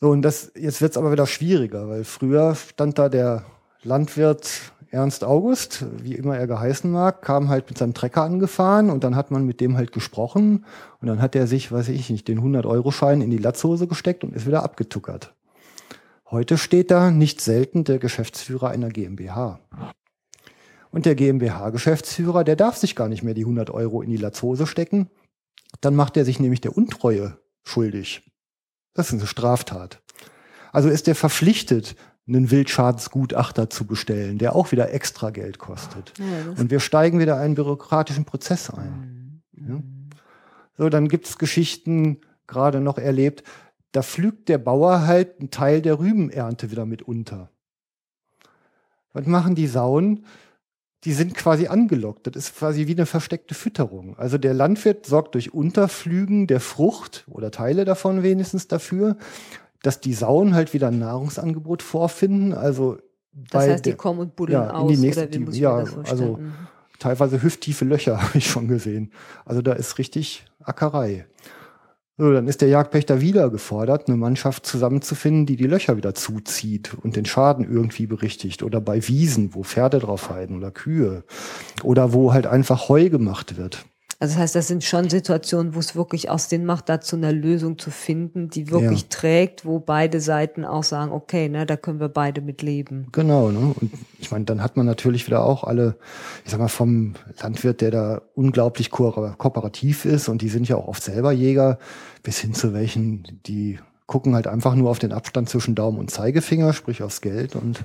So, und das, jetzt wird's aber wieder schwieriger, weil früher stand da der Landwirt Ernst August, wie immer er geheißen mag, kam halt mit seinem Trecker angefahren und dann hat man mit dem halt gesprochen und dann hat er sich, weiß ich nicht, den 100-Euro-Schein in die Latzhose gesteckt und ist wieder abgetuckert. Heute steht da nicht selten der Geschäftsführer einer GmbH. Und der GmbH-Geschäftsführer, der darf sich gar nicht mehr die 100 Euro in die Latzhose stecken. Dann macht er sich nämlich der Untreue schuldig. Das ist eine Straftat. Also ist er verpflichtet, einen Wildschadensgutachter zu bestellen, der auch wieder extra Geld kostet. Ja, und wir steigen wieder einen bürokratischen Prozess ein. Mhm. Ja? So, dann gibt's Geschichten, gerade noch erlebt, da pflügt der Bauer halt einen Teil der Rübenernte wieder mit unter. Was machen die Sauen? Die sind quasi angelockt. Das ist quasi wie eine versteckte Fütterung. Also der Landwirt sorgt durch Unterflügen der Frucht oder Teile davon wenigstens dafür, dass die Sauen halt wieder ein Nahrungsangebot vorfinden. Also das heißt, die kommen und buddeln ja, aus, in die nächste, oder wie muss ja, also mhm. teilweise hüfttiefe Löcher habe ich schon gesehen. Also da ist richtig Ackerei. So, dann ist der Jagdpächter wieder gefordert, eine Mannschaft zusammenzufinden, die die Löcher wieder zuzieht und den Schaden irgendwie berichtigt. Oder bei Wiesen, wo Pferde drauf heiden oder Kühe. Oder wo halt einfach Heu gemacht wird. Also das heißt, das sind schon Situationen, wo es wirklich auch Sinn macht, dazu eine Lösung zu finden, die wirklich ja. trägt, wo beide Seiten auch sagen, okay, ne, da können wir beide mit leben. Genau, ne? Und ich meine, dann hat man natürlich wieder auch alle, ich sag mal, vom Landwirt, der da unglaublich ko kooperativ ist und die sind ja auch oft selber Jäger, bis hin zu welchen, die gucken halt einfach nur auf den Abstand zwischen Daumen und Zeigefinger, sprich aufs Geld und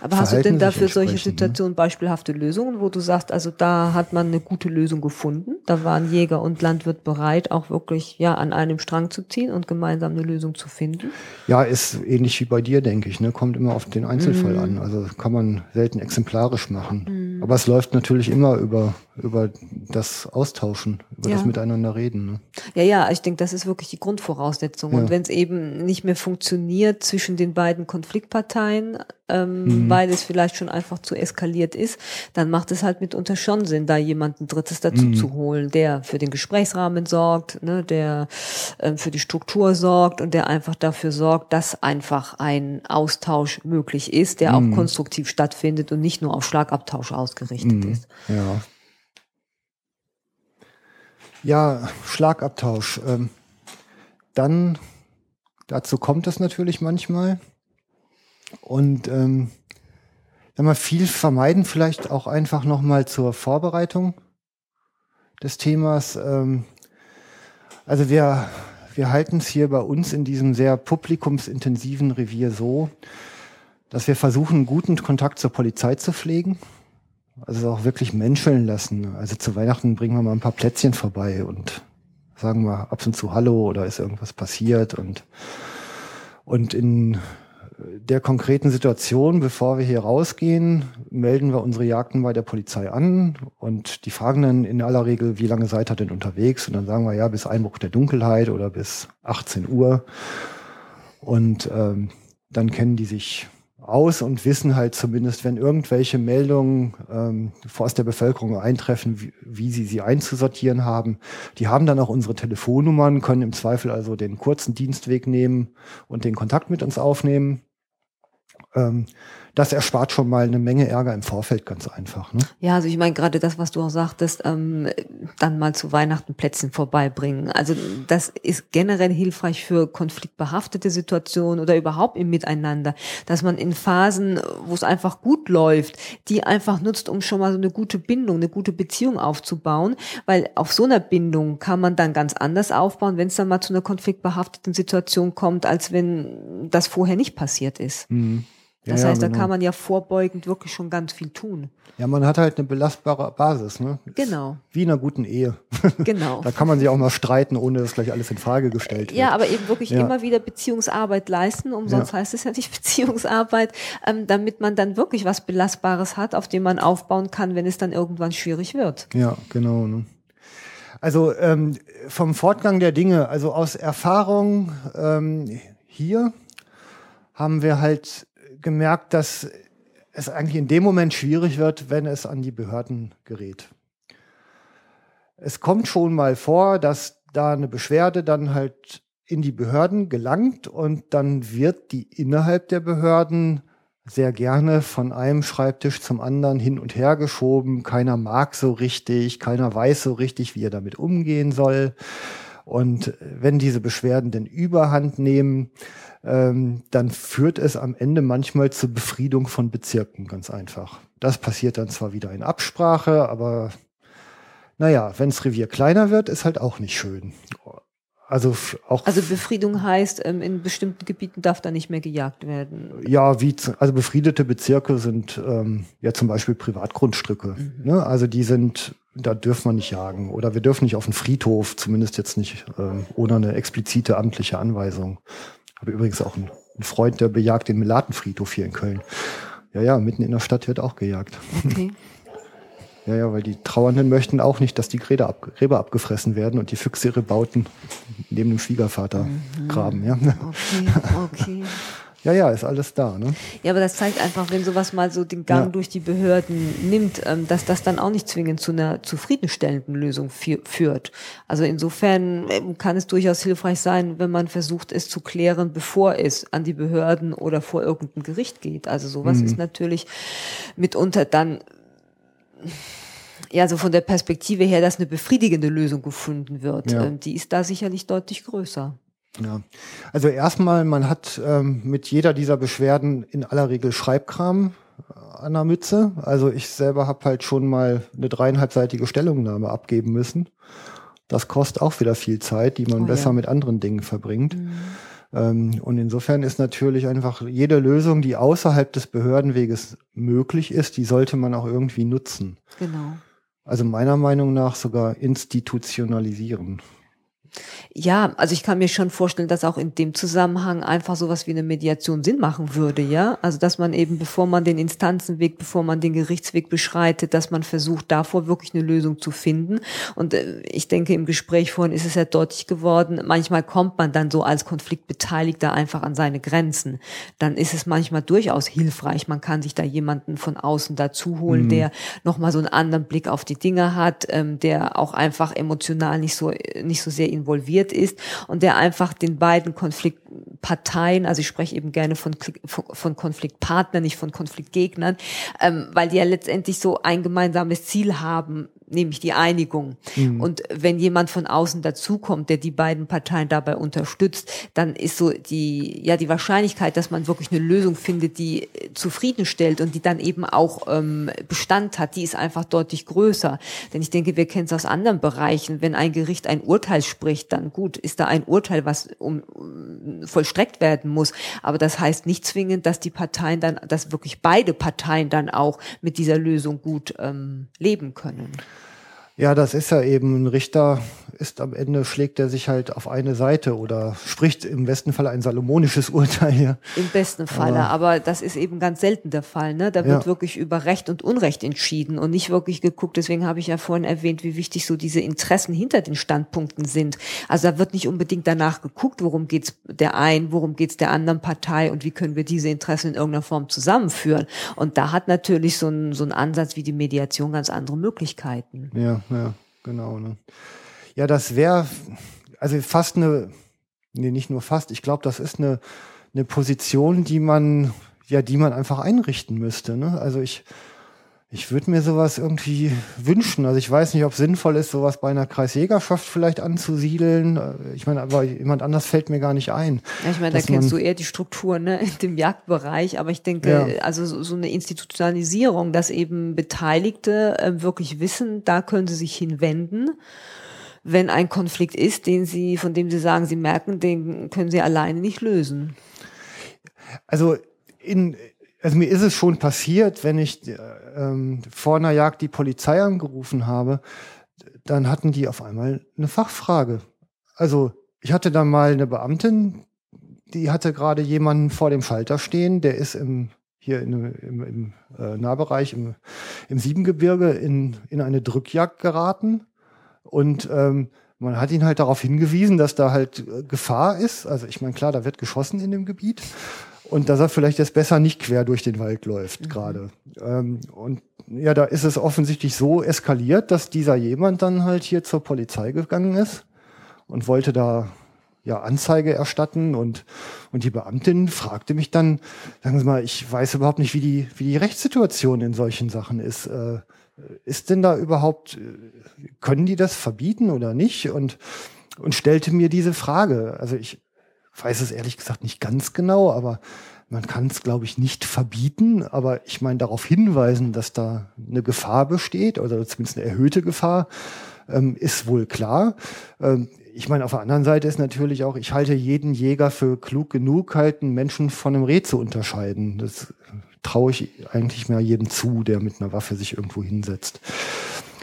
aber hast du denn dafür solche ne? Situationen beispielhafte Lösungen, wo du sagst, also da hat man eine gute Lösung gefunden? Da waren Jäger und Landwirt bereit, auch wirklich ja an einem Strang zu ziehen und gemeinsam eine Lösung zu finden? Ja, ist ähnlich wie bei dir, denke ich. Ne? Kommt immer auf den Einzelfall mhm. an. Also kann man selten exemplarisch machen. Mhm. Aber es läuft natürlich immer über, über das Austauschen, über Ja. das Miteinander reden. Ne? Ja, ja, ich denke, das ist wirklich die Grundvoraussetzung. Ja. Und wenn es eben nicht mehr funktioniert zwischen den beiden Konfliktparteien, ähm, Mhm. weil es vielleicht schon einfach zu eskaliert ist, dann macht es halt mitunter schon Sinn, da jemanden Drittes dazu Mhm. zu holen, der für den Gesprächsrahmen sorgt, ne, der ähm, für die Struktur sorgt und der einfach dafür sorgt, dass einfach ein Austausch möglich ist, der Mhm. auch konstruktiv stattfindet und nicht nur auf Schlagabtausch ausgerichtet Mhm. ist. Ja. Ja, Schlagabtausch. Ähm, dann, dazu kommt es natürlich manchmal. Und ähm, wenn wir viel vermeiden, vielleicht auch einfach nochmal zur Vorbereitung des Themas. Ähm, also wir, wir halten es hier bei uns in diesem sehr publikumsintensiven Revier so, dass wir versuchen, guten Kontakt zur Polizei zu pflegen. Also auch wirklich menscheln lassen. Also zu Weihnachten bringen wir mal ein paar Plätzchen vorbei und sagen mal ab und zu Hallo oder ist irgendwas passiert und, und in der konkreten Situation, bevor wir hier rausgehen, melden wir unsere Jagden bei der Polizei an und die fragen dann in aller Regel, wie lange seid ihr denn unterwegs? Und dann sagen wir ja bis Einbruch der Dunkelheit oder bis 18 Uhr. Und ähm, dann kennen die sich aus und wissen halt zumindest, wenn irgendwelche Meldungen ähm, aus der Bevölkerung eintreffen, wie, wie sie sie einzusortieren haben. Die haben dann auch unsere Telefonnummern, können im Zweifel also den kurzen Dienstweg nehmen und den Kontakt mit uns aufnehmen. Ähm, das erspart schon mal eine Menge Ärger im Vorfeld ganz einfach. Ne? Ja, also ich meine gerade das, was du auch sagtest, ähm, dann mal zu Weihnachten Plätzchen vorbeibringen. Also das ist generell hilfreich für konfliktbehaftete Situationen oder überhaupt im Miteinander, dass man in Phasen, wo es einfach gut läuft, die einfach nutzt, um schon mal so eine gute Bindung, eine gute Beziehung aufzubauen, weil auf so einer Bindung kann man dann ganz anders aufbauen, wenn es dann mal zu einer konfliktbehafteten Situation kommt, als wenn das vorher nicht passiert ist. Mhm. Das Ja, ja, heißt, da genau. kann man ja vorbeugend wirklich schon ganz viel tun. Ja, man hat halt eine belastbare Basis. Ne? Genau. Wie in einer guten Ehe. Genau. Da kann man sich auch mal streiten, ohne dass gleich alles in Frage gestellt wird. Ja, aber eben wirklich Ja. immer wieder Beziehungsarbeit leisten, umsonst Ja. heißt es ja nicht Beziehungsarbeit, ähm, damit man dann wirklich was Belastbares hat, auf dem man aufbauen kann, wenn es dann irgendwann schwierig wird. Ja, genau. Ne? Also ähm, vom Fortgang der Dinge, also aus Erfahrung ähm, hier haben wir halt gemerkt, dass es eigentlich in dem Moment schwierig wird, wenn es an die Behörden gerät. Es kommt schon mal vor, dass da eine Beschwerde dann halt in die Behörden gelangt und dann wird die innerhalb der Behörden sehr gerne von einem Schreibtisch zum anderen hin und her geschoben. Keiner mag so richtig, keiner weiß so richtig, wie er damit umgehen soll. Und wenn diese Beschwerden denn überhand nehmen, ähm, dann führt es am Ende manchmal zur Befriedung von Bezirken, ganz einfach. Das passiert dann zwar wieder in Absprache, aber naja, wenns Revier kleiner wird, ist halt auch nicht schön. Also auch Also Befriedung heißt, ähm, in bestimmten Gebieten darf da nicht mehr gejagt werden. Ja, wie also befriedete Bezirke sind ähm, ja zum Beispiel Privatgrundstücke. Ne? Also die sind, da dürfen wir nicht jagen oder wir dürfen nicht auf den Friedhof, zumindest jetzt nicht ähm, ohne eine explizite amtliche Anweisung. Habe übrigens auch einen, einen Freund, der bejagt den Melatenfriedhof hier in Köln. Ja, ja, mitten in der Stadt wird auch gejagt. Okay. Ja, ja, weil die Trauernden möchten auch nicht, dass die Gräber, ab, Gräber abgefressen werden und die Füchse ihre Bauten neben dem Schwiegervater graben. Ja. Okay, okay. ja, ja, ist alles da. Ne? Ja, aber das zeigt einfach, wenn sowas mal so den Gang Ja. durch die Behörden nimmt, ähm, dass das dann auch nicht zwingend zu einer zufriedenstellenden Lösung fü führt. Also insofern ähm, kann es durchaus hilfreich sein, wenn man versucht, es zu klären, bevor es an die Behörden oder vor irgendein Gericht geht. Also sowas Mhm. ist natürlich mitunter dann ja, so von der Perspektive her, dass eine befriedigende Lösung gefunden wird, Ja. ähm, die ist da sicherlich deutlich größer. Ja, also erstmal, man hat ähm, mit jeder dieser Beschwerden in aller Regel Schreibkram äh, an der Mütze. Also ich selber habe halt schon mal eine dreieinhalbseitige Stellungnahme abgeben müssen. Das kostet auch wieder viel Zeit, die man Oh, besser ja. mit anderen Dingen verbringt. Ähm, und insofern ist natürlich einfach jede Lösung, die außerhalb des Behördenweges möglich ist, die sollte man auch irgendwie nutzen. Genau. Also meiner Meinung nach sogar institutionalisieren. Ja, also ich kann mir schon vorstellen, dass auch in dem Zusammenhang einfach sowas wie eine Mediation Sinn machen würde, ja. Also dass man eben, bevor man den Instanzenweg, bevor man den Gerichtsweg beschreitet, dass man versucht, davor wirklich eine Lösung zu finden. Und äh, ich denke, im Gespräch vorhin ist es ja deutlich geworden, manchmal kommt man dann so als Konfliktbeteiligter einfach an seine Grenzen. Dann ist es manchmal durchaus hilfreich. Man kann sich da jemanden von außen dazu holen, mhm. der nochmal so einen anderen Blick auf die Dinge hat, ähm, der auch einfach emotional nicht so, nicht so sehr involviert ist und der einfach den beiden Konfliktparteien, also ich spreche eben gerne von, von Konfliktpartnern, nicht von Konfliktgegnern, ähm, weil die ja letztendlich so ein gemeinsames Ziel haben, nämlich die Einigung. Mhm. Und wenn jemand von außen dazukommt, der die beiden Parteien dabei unterstützt, dann ist so die, ja, die Wahrscheinlichkeit, dass man wirklich eine Lösung findet, die äh, zufriedenstellt und die dann eben auch ähm, Bestand hat, die ist einfach deutlich größer. Denn ich denke, wir kennen es aus anderen Bereichen. Wenn ein Gericht ein Urteil spricht, dann gut, ist da ein Urteil, was um, um vollstreckt werden muss. Aber das heißt nicht zwingend, dass die Parteien dann, dass wirklich beide Parteien dann auch mit dieser Lösung gut ähm, leben können. Ja, das ist ja eben ein Richter, ist am Ende schlägt er sich halt auf eine Seite oder spricht im besten Fall ein salomonisches Urteil. Ja. Im besten Falle, aber, aber das ist eben ganz selten der Fall. Ne? Da wird ja. wirklich über Recht und Unrecht entschieden und nicht wirklich geguckt. Deswegen habe ich ja vorhin erwähnt, wie wichtig so diese Interessen hinter den Standpunkten sind. Also da wird nicht unbedingt danach geguckt, worum geht's der einen, worum geht's der anderen Partei und wie können wir diese Interessen in irgendeiner Form zusammenführen. Und da hat natürlich so ein, so ein Ansatz wie die Mediation ganz andere Möglichkeiten. Ja ja, genau. Ne? Ja, das wäre also fast eine, nee, nicht nur fast, ich glaube, das ist eine, eine Position, die man, ja, die man einfach einrichten müsste. Ne? Also ich, ich würde mir sowas irgendwie wünschen. Also ich weiß nicht, ob es sinnvoll ist, sowas bei einer Kreisjägerschaft vielleicht anzusiedeln. Ich meine, aber jemand anders fällt mir gar nicht ein. Ja, ich meine, da kennst du eher die Struktur ne, in dem Jagdbereich. Aber ich denke, ja. also so, so, eine Institutionalisierung, dass eben Beteiligte äh, wirklich wissen, da können sie sich hinwenden wenn ein Konflikt ist, den sie, von dem sie sagen, sie merken, den können sie alleine nicht lösen. Also in, also mir ist es schon passiert, wenn ich äh, ähm, vor einer Jagd die Polizei angerufen habe, dann hatten die auf einmal eine Fachfrage. Also ich hatte da mal eine Beamtin, die hatte gerade jemanden vor dem Schalter stehen, der ist im hier in, im, im äh, Nahbereich im, im Siebengebirge in, in eine Drückjagd geraten. Und ähm, man hat ihn halt darauf hingewiesen, dass da halt äh, Gefahr ist. Also ich meine, klar, da wird geschossen in dem Gebiet und dass er vielleicht jetzt besser nicht quer durch den Wald läuft mhm. gerade. Ähm, und ja, da ist es offensichtlich so eskaliert, dass dieser jemand dann halt hier zur Polizei gegangen ist und wollte da ja Anzeige erstatten und und die Beamtin fragte mich dann, sagen Sie mal, ich weiß überhaupt nicht, wie die wie die Rechtssituation in solchen Sachen ist. Äh, ist denn da überhaupt können die das verbieten oder nicht? Und und stellte mir diese Frage. Also ich weiß es ehrlich gesagt nicht ganz genau, aber man kann es, glaube ich, nicht verbieten, aber ich meine darauf hinweisen, dass da eine Gefahr besteht oder zumindest eine erhöhte Gefahr, ähm, ist wohl klar. Ähm, ich meine, auf der anderen Seite ist natürlich auch, ich halte jeden Jäger für klug genug, halt einen Menschen von einem Reh zu unterscheiden. Das traue ich eigentlich mehr jedem zu, der mit einer Waffe sich irgendwo hinsetzt.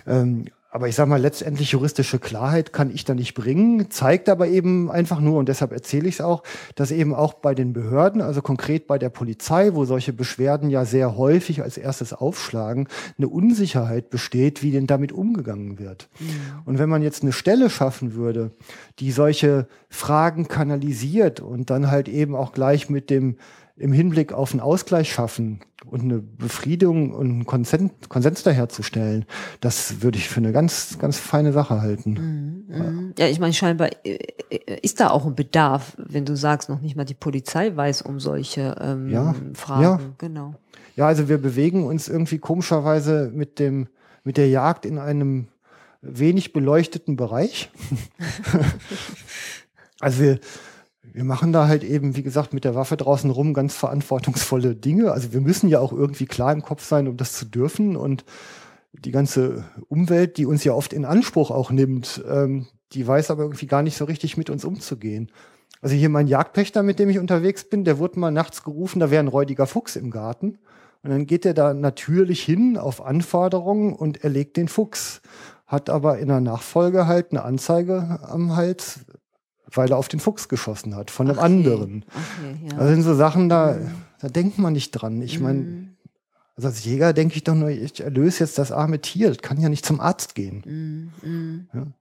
Ähm, aber ich sage mal, letztendlich juristische Klarheit kann ich da nicht bringen, zeigt aber eben einfach nur, und deshalb erzähle ich es auch, dass eben auch bei den Behörden, also konkret bei der Polizei, wo solche Beschwerden ja sehr häufig als erstes aufschlagen, eine Unsicherheit besteht, wie denn damit umgegangen wird. Mhm. Und wenn man jetzt eine Stelle schaffen würde, die solche Fragen kanalisiert und dann halt eben auch gleich mit dem im Hinblick auf einen Ausgleich schaffen und eine Befriedung und einen Konsens, Konsens daherzustellen, das würde ich für eine ganz, ganz feine Sache halten. Mhm, mhm. Ja, ich meine, scheinbar äh, äh, ist da auch ein Bedarf, wenn du sagst, noch nicht mal die Polizei weiß um solche ähm, ja, Fragen. Ja. Genau. Ja, also wir bewegen uns irgendwie komischerweise mit dem, mit der Jagd in einem wenig beleuchteten Bereich. also wir, wir machen da halt eben, wie gesagt, mit der Waffe draußen rum ganz verantwortungsvolle Dinge. Also wir müssen ja auch irgendwie klar im Kopf sein, um das zu dürfen. Und die ganze Umwelt, die uns ja oft in Anspruch auch nimmt, ähm, die weiß aber irgendwie gar nicht so richtig mit uns umzugehen. Also hier mein Jagdpächter, mit dem ich unterwegs bin, der wurde mal nachts gerufen, da wäre ein räudiger Fuchs im Garten. Und dann geht er da natürlich hin auf Anforderungen und erlegt den Fuchs hat aber in der Nachfolge halt eine Anzeige am Hals, weil er auf den Fuchs geschossen hat, von einem Okay. anderen. Okay, ja. Das sind so Sachen, da, Mhm. da denkt man nicht dran. Ich meine, Mhm. also als Jäger denke ich doch nur, ich erlöse jetzt das arme Tier, das kann ja nicht zum Arzt gehen. Mhm. Mhm.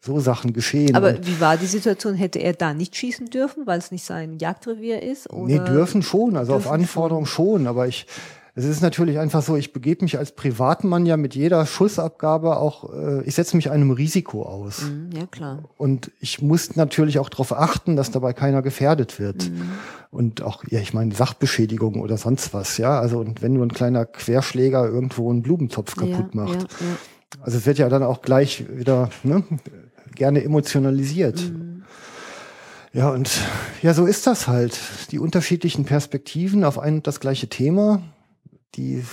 So Sachen geschehen. Aber Und- wie war die Situation? Hätte er da nicht schießen dürfen, weil es nicht sein Jagdrevier ist? Oder? Nee, dürfen schon, also auf Dürfen Anforderung schon. aber ich, es ist natürlich einfach so, ich begebe mich als Privatmann ja mit jeder Schussabgabe auch, äh, ich setze mich einem Risiko aus. Mhm, ja, klar. Und ich muss natürlich auch darauf achten, dass dabei keiner gefährdet wird. Mhm. Und auch, ja, ich meine, Sachbeschädigung oder sonst was, ja. Also, und wenn nur ein kleiner Querschläger irgendwo einen Blumentopf kaputt ja, macht. Ja, ja. Also es wird ja dann auch gleich wieder ne, gerne emotionalisiert. Mhm. Ja, und ja, so ist das halt. Die unterschiedlichen Perspektiven auf ein und das gleiche Thema, die,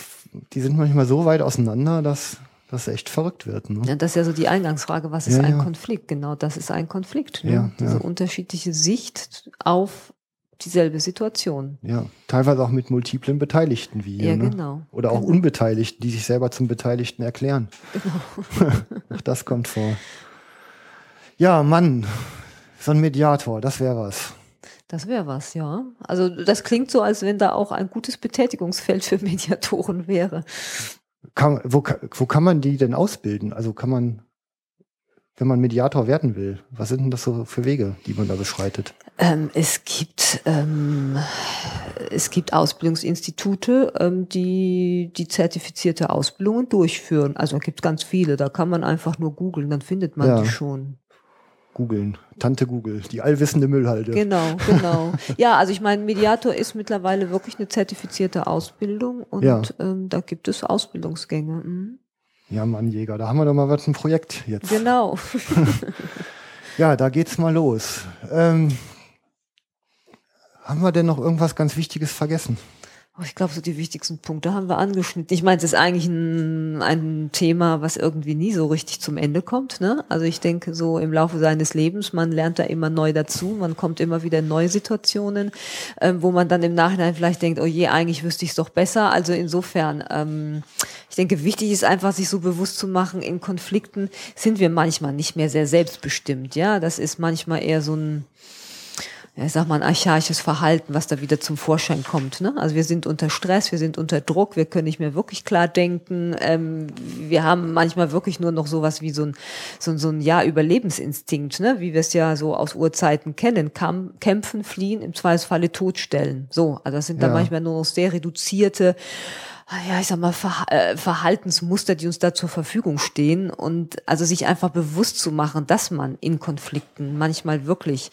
die sind manchmal so weit auseinander, dass das echt verrückt wird. Ne? Ja, das ist ja so die Eingangsfrage, was ist Ja, ein ja. Konflikt? Genau, das ist ein Konflikt. Ne? Ja, Diese unterschiedliche Sicht auf dieselbe Situation. Ja, teilweise auch mit multiplen Beteiligten wie hier. Ja, ne? genau. Oder auch Genau. Unbeteiligten, die sich selber zum Beteiligten erklären. Genau. auch das kommt vor. Ja, Mann, so ein Mediator, das wäre was. Das wäre was, ja. Also das klingt so, als wenn da auch ein gutes Betätigungsfeld für Mediatoren wäre. Kann, wo, wo kann man die denn ausbilden? Also kann man, wenn man Mediator werden will, was sind denn das so für Wege, die man da beschreitet? Ähm, es gibt ähm, es gibt Ausbildungsinstitute, ähm, die die zertifizierte Ausbildungen durchführen. Also gibt es ganz viele. Da kann man einfach nur googeln, dann findet man Ja. die schon. Googeln, Tante Google, die allwissende Müllhalde. Genau, genau. ja, also ich meine, Mediator ist mittlerweile wirklich eine zertifizierte Ausbildung und Ja. ähm, da gibt es Ausbildungsgänge. Mhm. Ja, Mann, Jäger, da haben wir doch mal was ein Projekt jetzt. Genau. Ja, da geht's mal los. Ähm, haben wir denn noch irgendwas ganz Wichtiges vergessen? Oh, Ich glaube, so die wichtigsten Punkte haben wir angeschnitten. Ich meine, es ist eigentlich ein, ein Thema, was irgendwie nie so richtig zum Ende kommt. Ne? Also ich denke, so im Laufe seines Lebens, man lernt da immer neu dazu, man kommt immer wieder in neue Situationen, ähm, wo man dann im Nachhinein vielleicht denkt, oh je, eigentlich wüsste ich es doch besser. Also insofern, ähm, ich denke, wichtig ist einfach, sich so bewusst zu machen, in Konflikten sind wir manchmal nicht mehr sehr selbstbestimmt. Ja, das ist manchmal eher so ein ja, ich sag mal, ein archaisches Verhalten, was da wieder zum Vorschein kommt. Ne? Also wir sind unter Stress, wir sind unter Druck, wir können nicht mehr wirklich klar denken. Ähm, wir haben manchmal wirklich nur noch sowas wie so ein, so ein, so ein ja, Überlebensinstinkt, ne? wie wir es ja so aus Urzeiten kennen. Kam, kämpfen, fliehen, im Zweifelsfalle totstellen. So, also das sind dann Ja. manchmal nur noch sehr reduzierte ja, ich sag mal, äh, Verhaltensmuster, die uns da zur Verfügung stehen und also sich einfach bewusst zu machen, dass man in Konflikten manchmal wirklich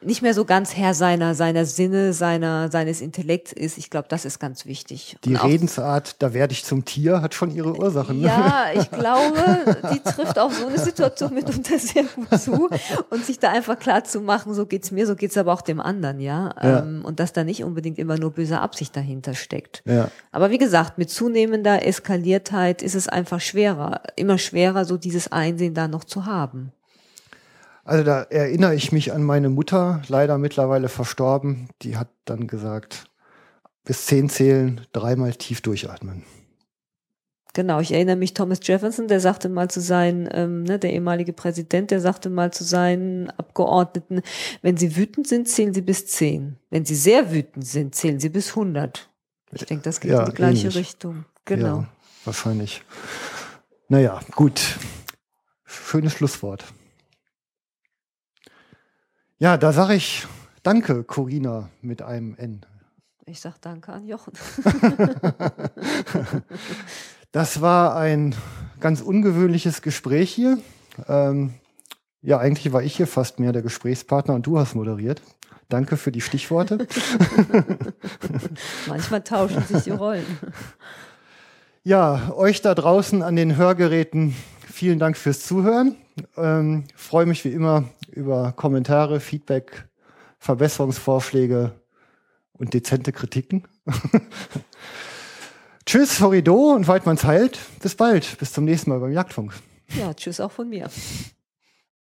nicht mehr so ganz Herr seiner, seiner Sinne, seiner, seines Intellekts ist. Ich glaube, das ist ganz wichtig. Die auch- Redensart, da werde ich zum Tier, hat schon ihre Ursachen. Ne? ja, ich glaube, die trifft auf so eine Situation mitunter sehr gut zu und sich da einfach klar zu machen, so geht's mir, so geht's aber auch dem anderen, ja. Ja. Ähm, und dass da nicht unbedingt immer nur böse Absicht dahinter steckt. Ja. Aber wie gesagt, mit zunehmender Eskaliertheit ist es einfach schwerer, immer schwerer, so dieses Einsehen da noch zu haben. Also da erinnere ich mich an meine Mutter, leider mittlerweile verstorben. Die hat dann gesagt, bis zehn zählen, dreimal tief durchatmen. Genau, ich erinnere mich, Thomas Jefferson, der sagte mal zu seinen, ähm, ne, der ehemalige Präsident, der sagte mal zu seinen Abgeordneten, wenn sie wütend sind, zählen sie bis zehn. Wenn sie sehr wütend sind, zählen sie bis hundert. Ich denke, das geht Ja, in die gleiche ähnlich. Richtung. Genau. Ja, wahrscheinlich. Naja, gut. Schönes Schlusswort. Ja, da sage ich Danke, Corina, mit einem N. Ich sag danke an Jochen. Das war ein ganz ungewöhnliches Gespräch hier. Ähm, ja, eigentlich war ich hier fast mehr der Gesprächspartner und du hast moderiert. Danke für die Stichworte. Manchmal tauschen sich die Rollen. Ja, euch da draußen an den Hörgeräten, vielen Dank fürs Zuhören. Ähm, Freue mich wie immer über Kommentare, Feedback, Verbesserungsvorschläge und dezente Kritiken. Tschüss, Horrido und Weidmanns Heilt. Bis bald. Bis zum nächsten Mal beim Jagdfunk. Ja, tschüss auch von mir.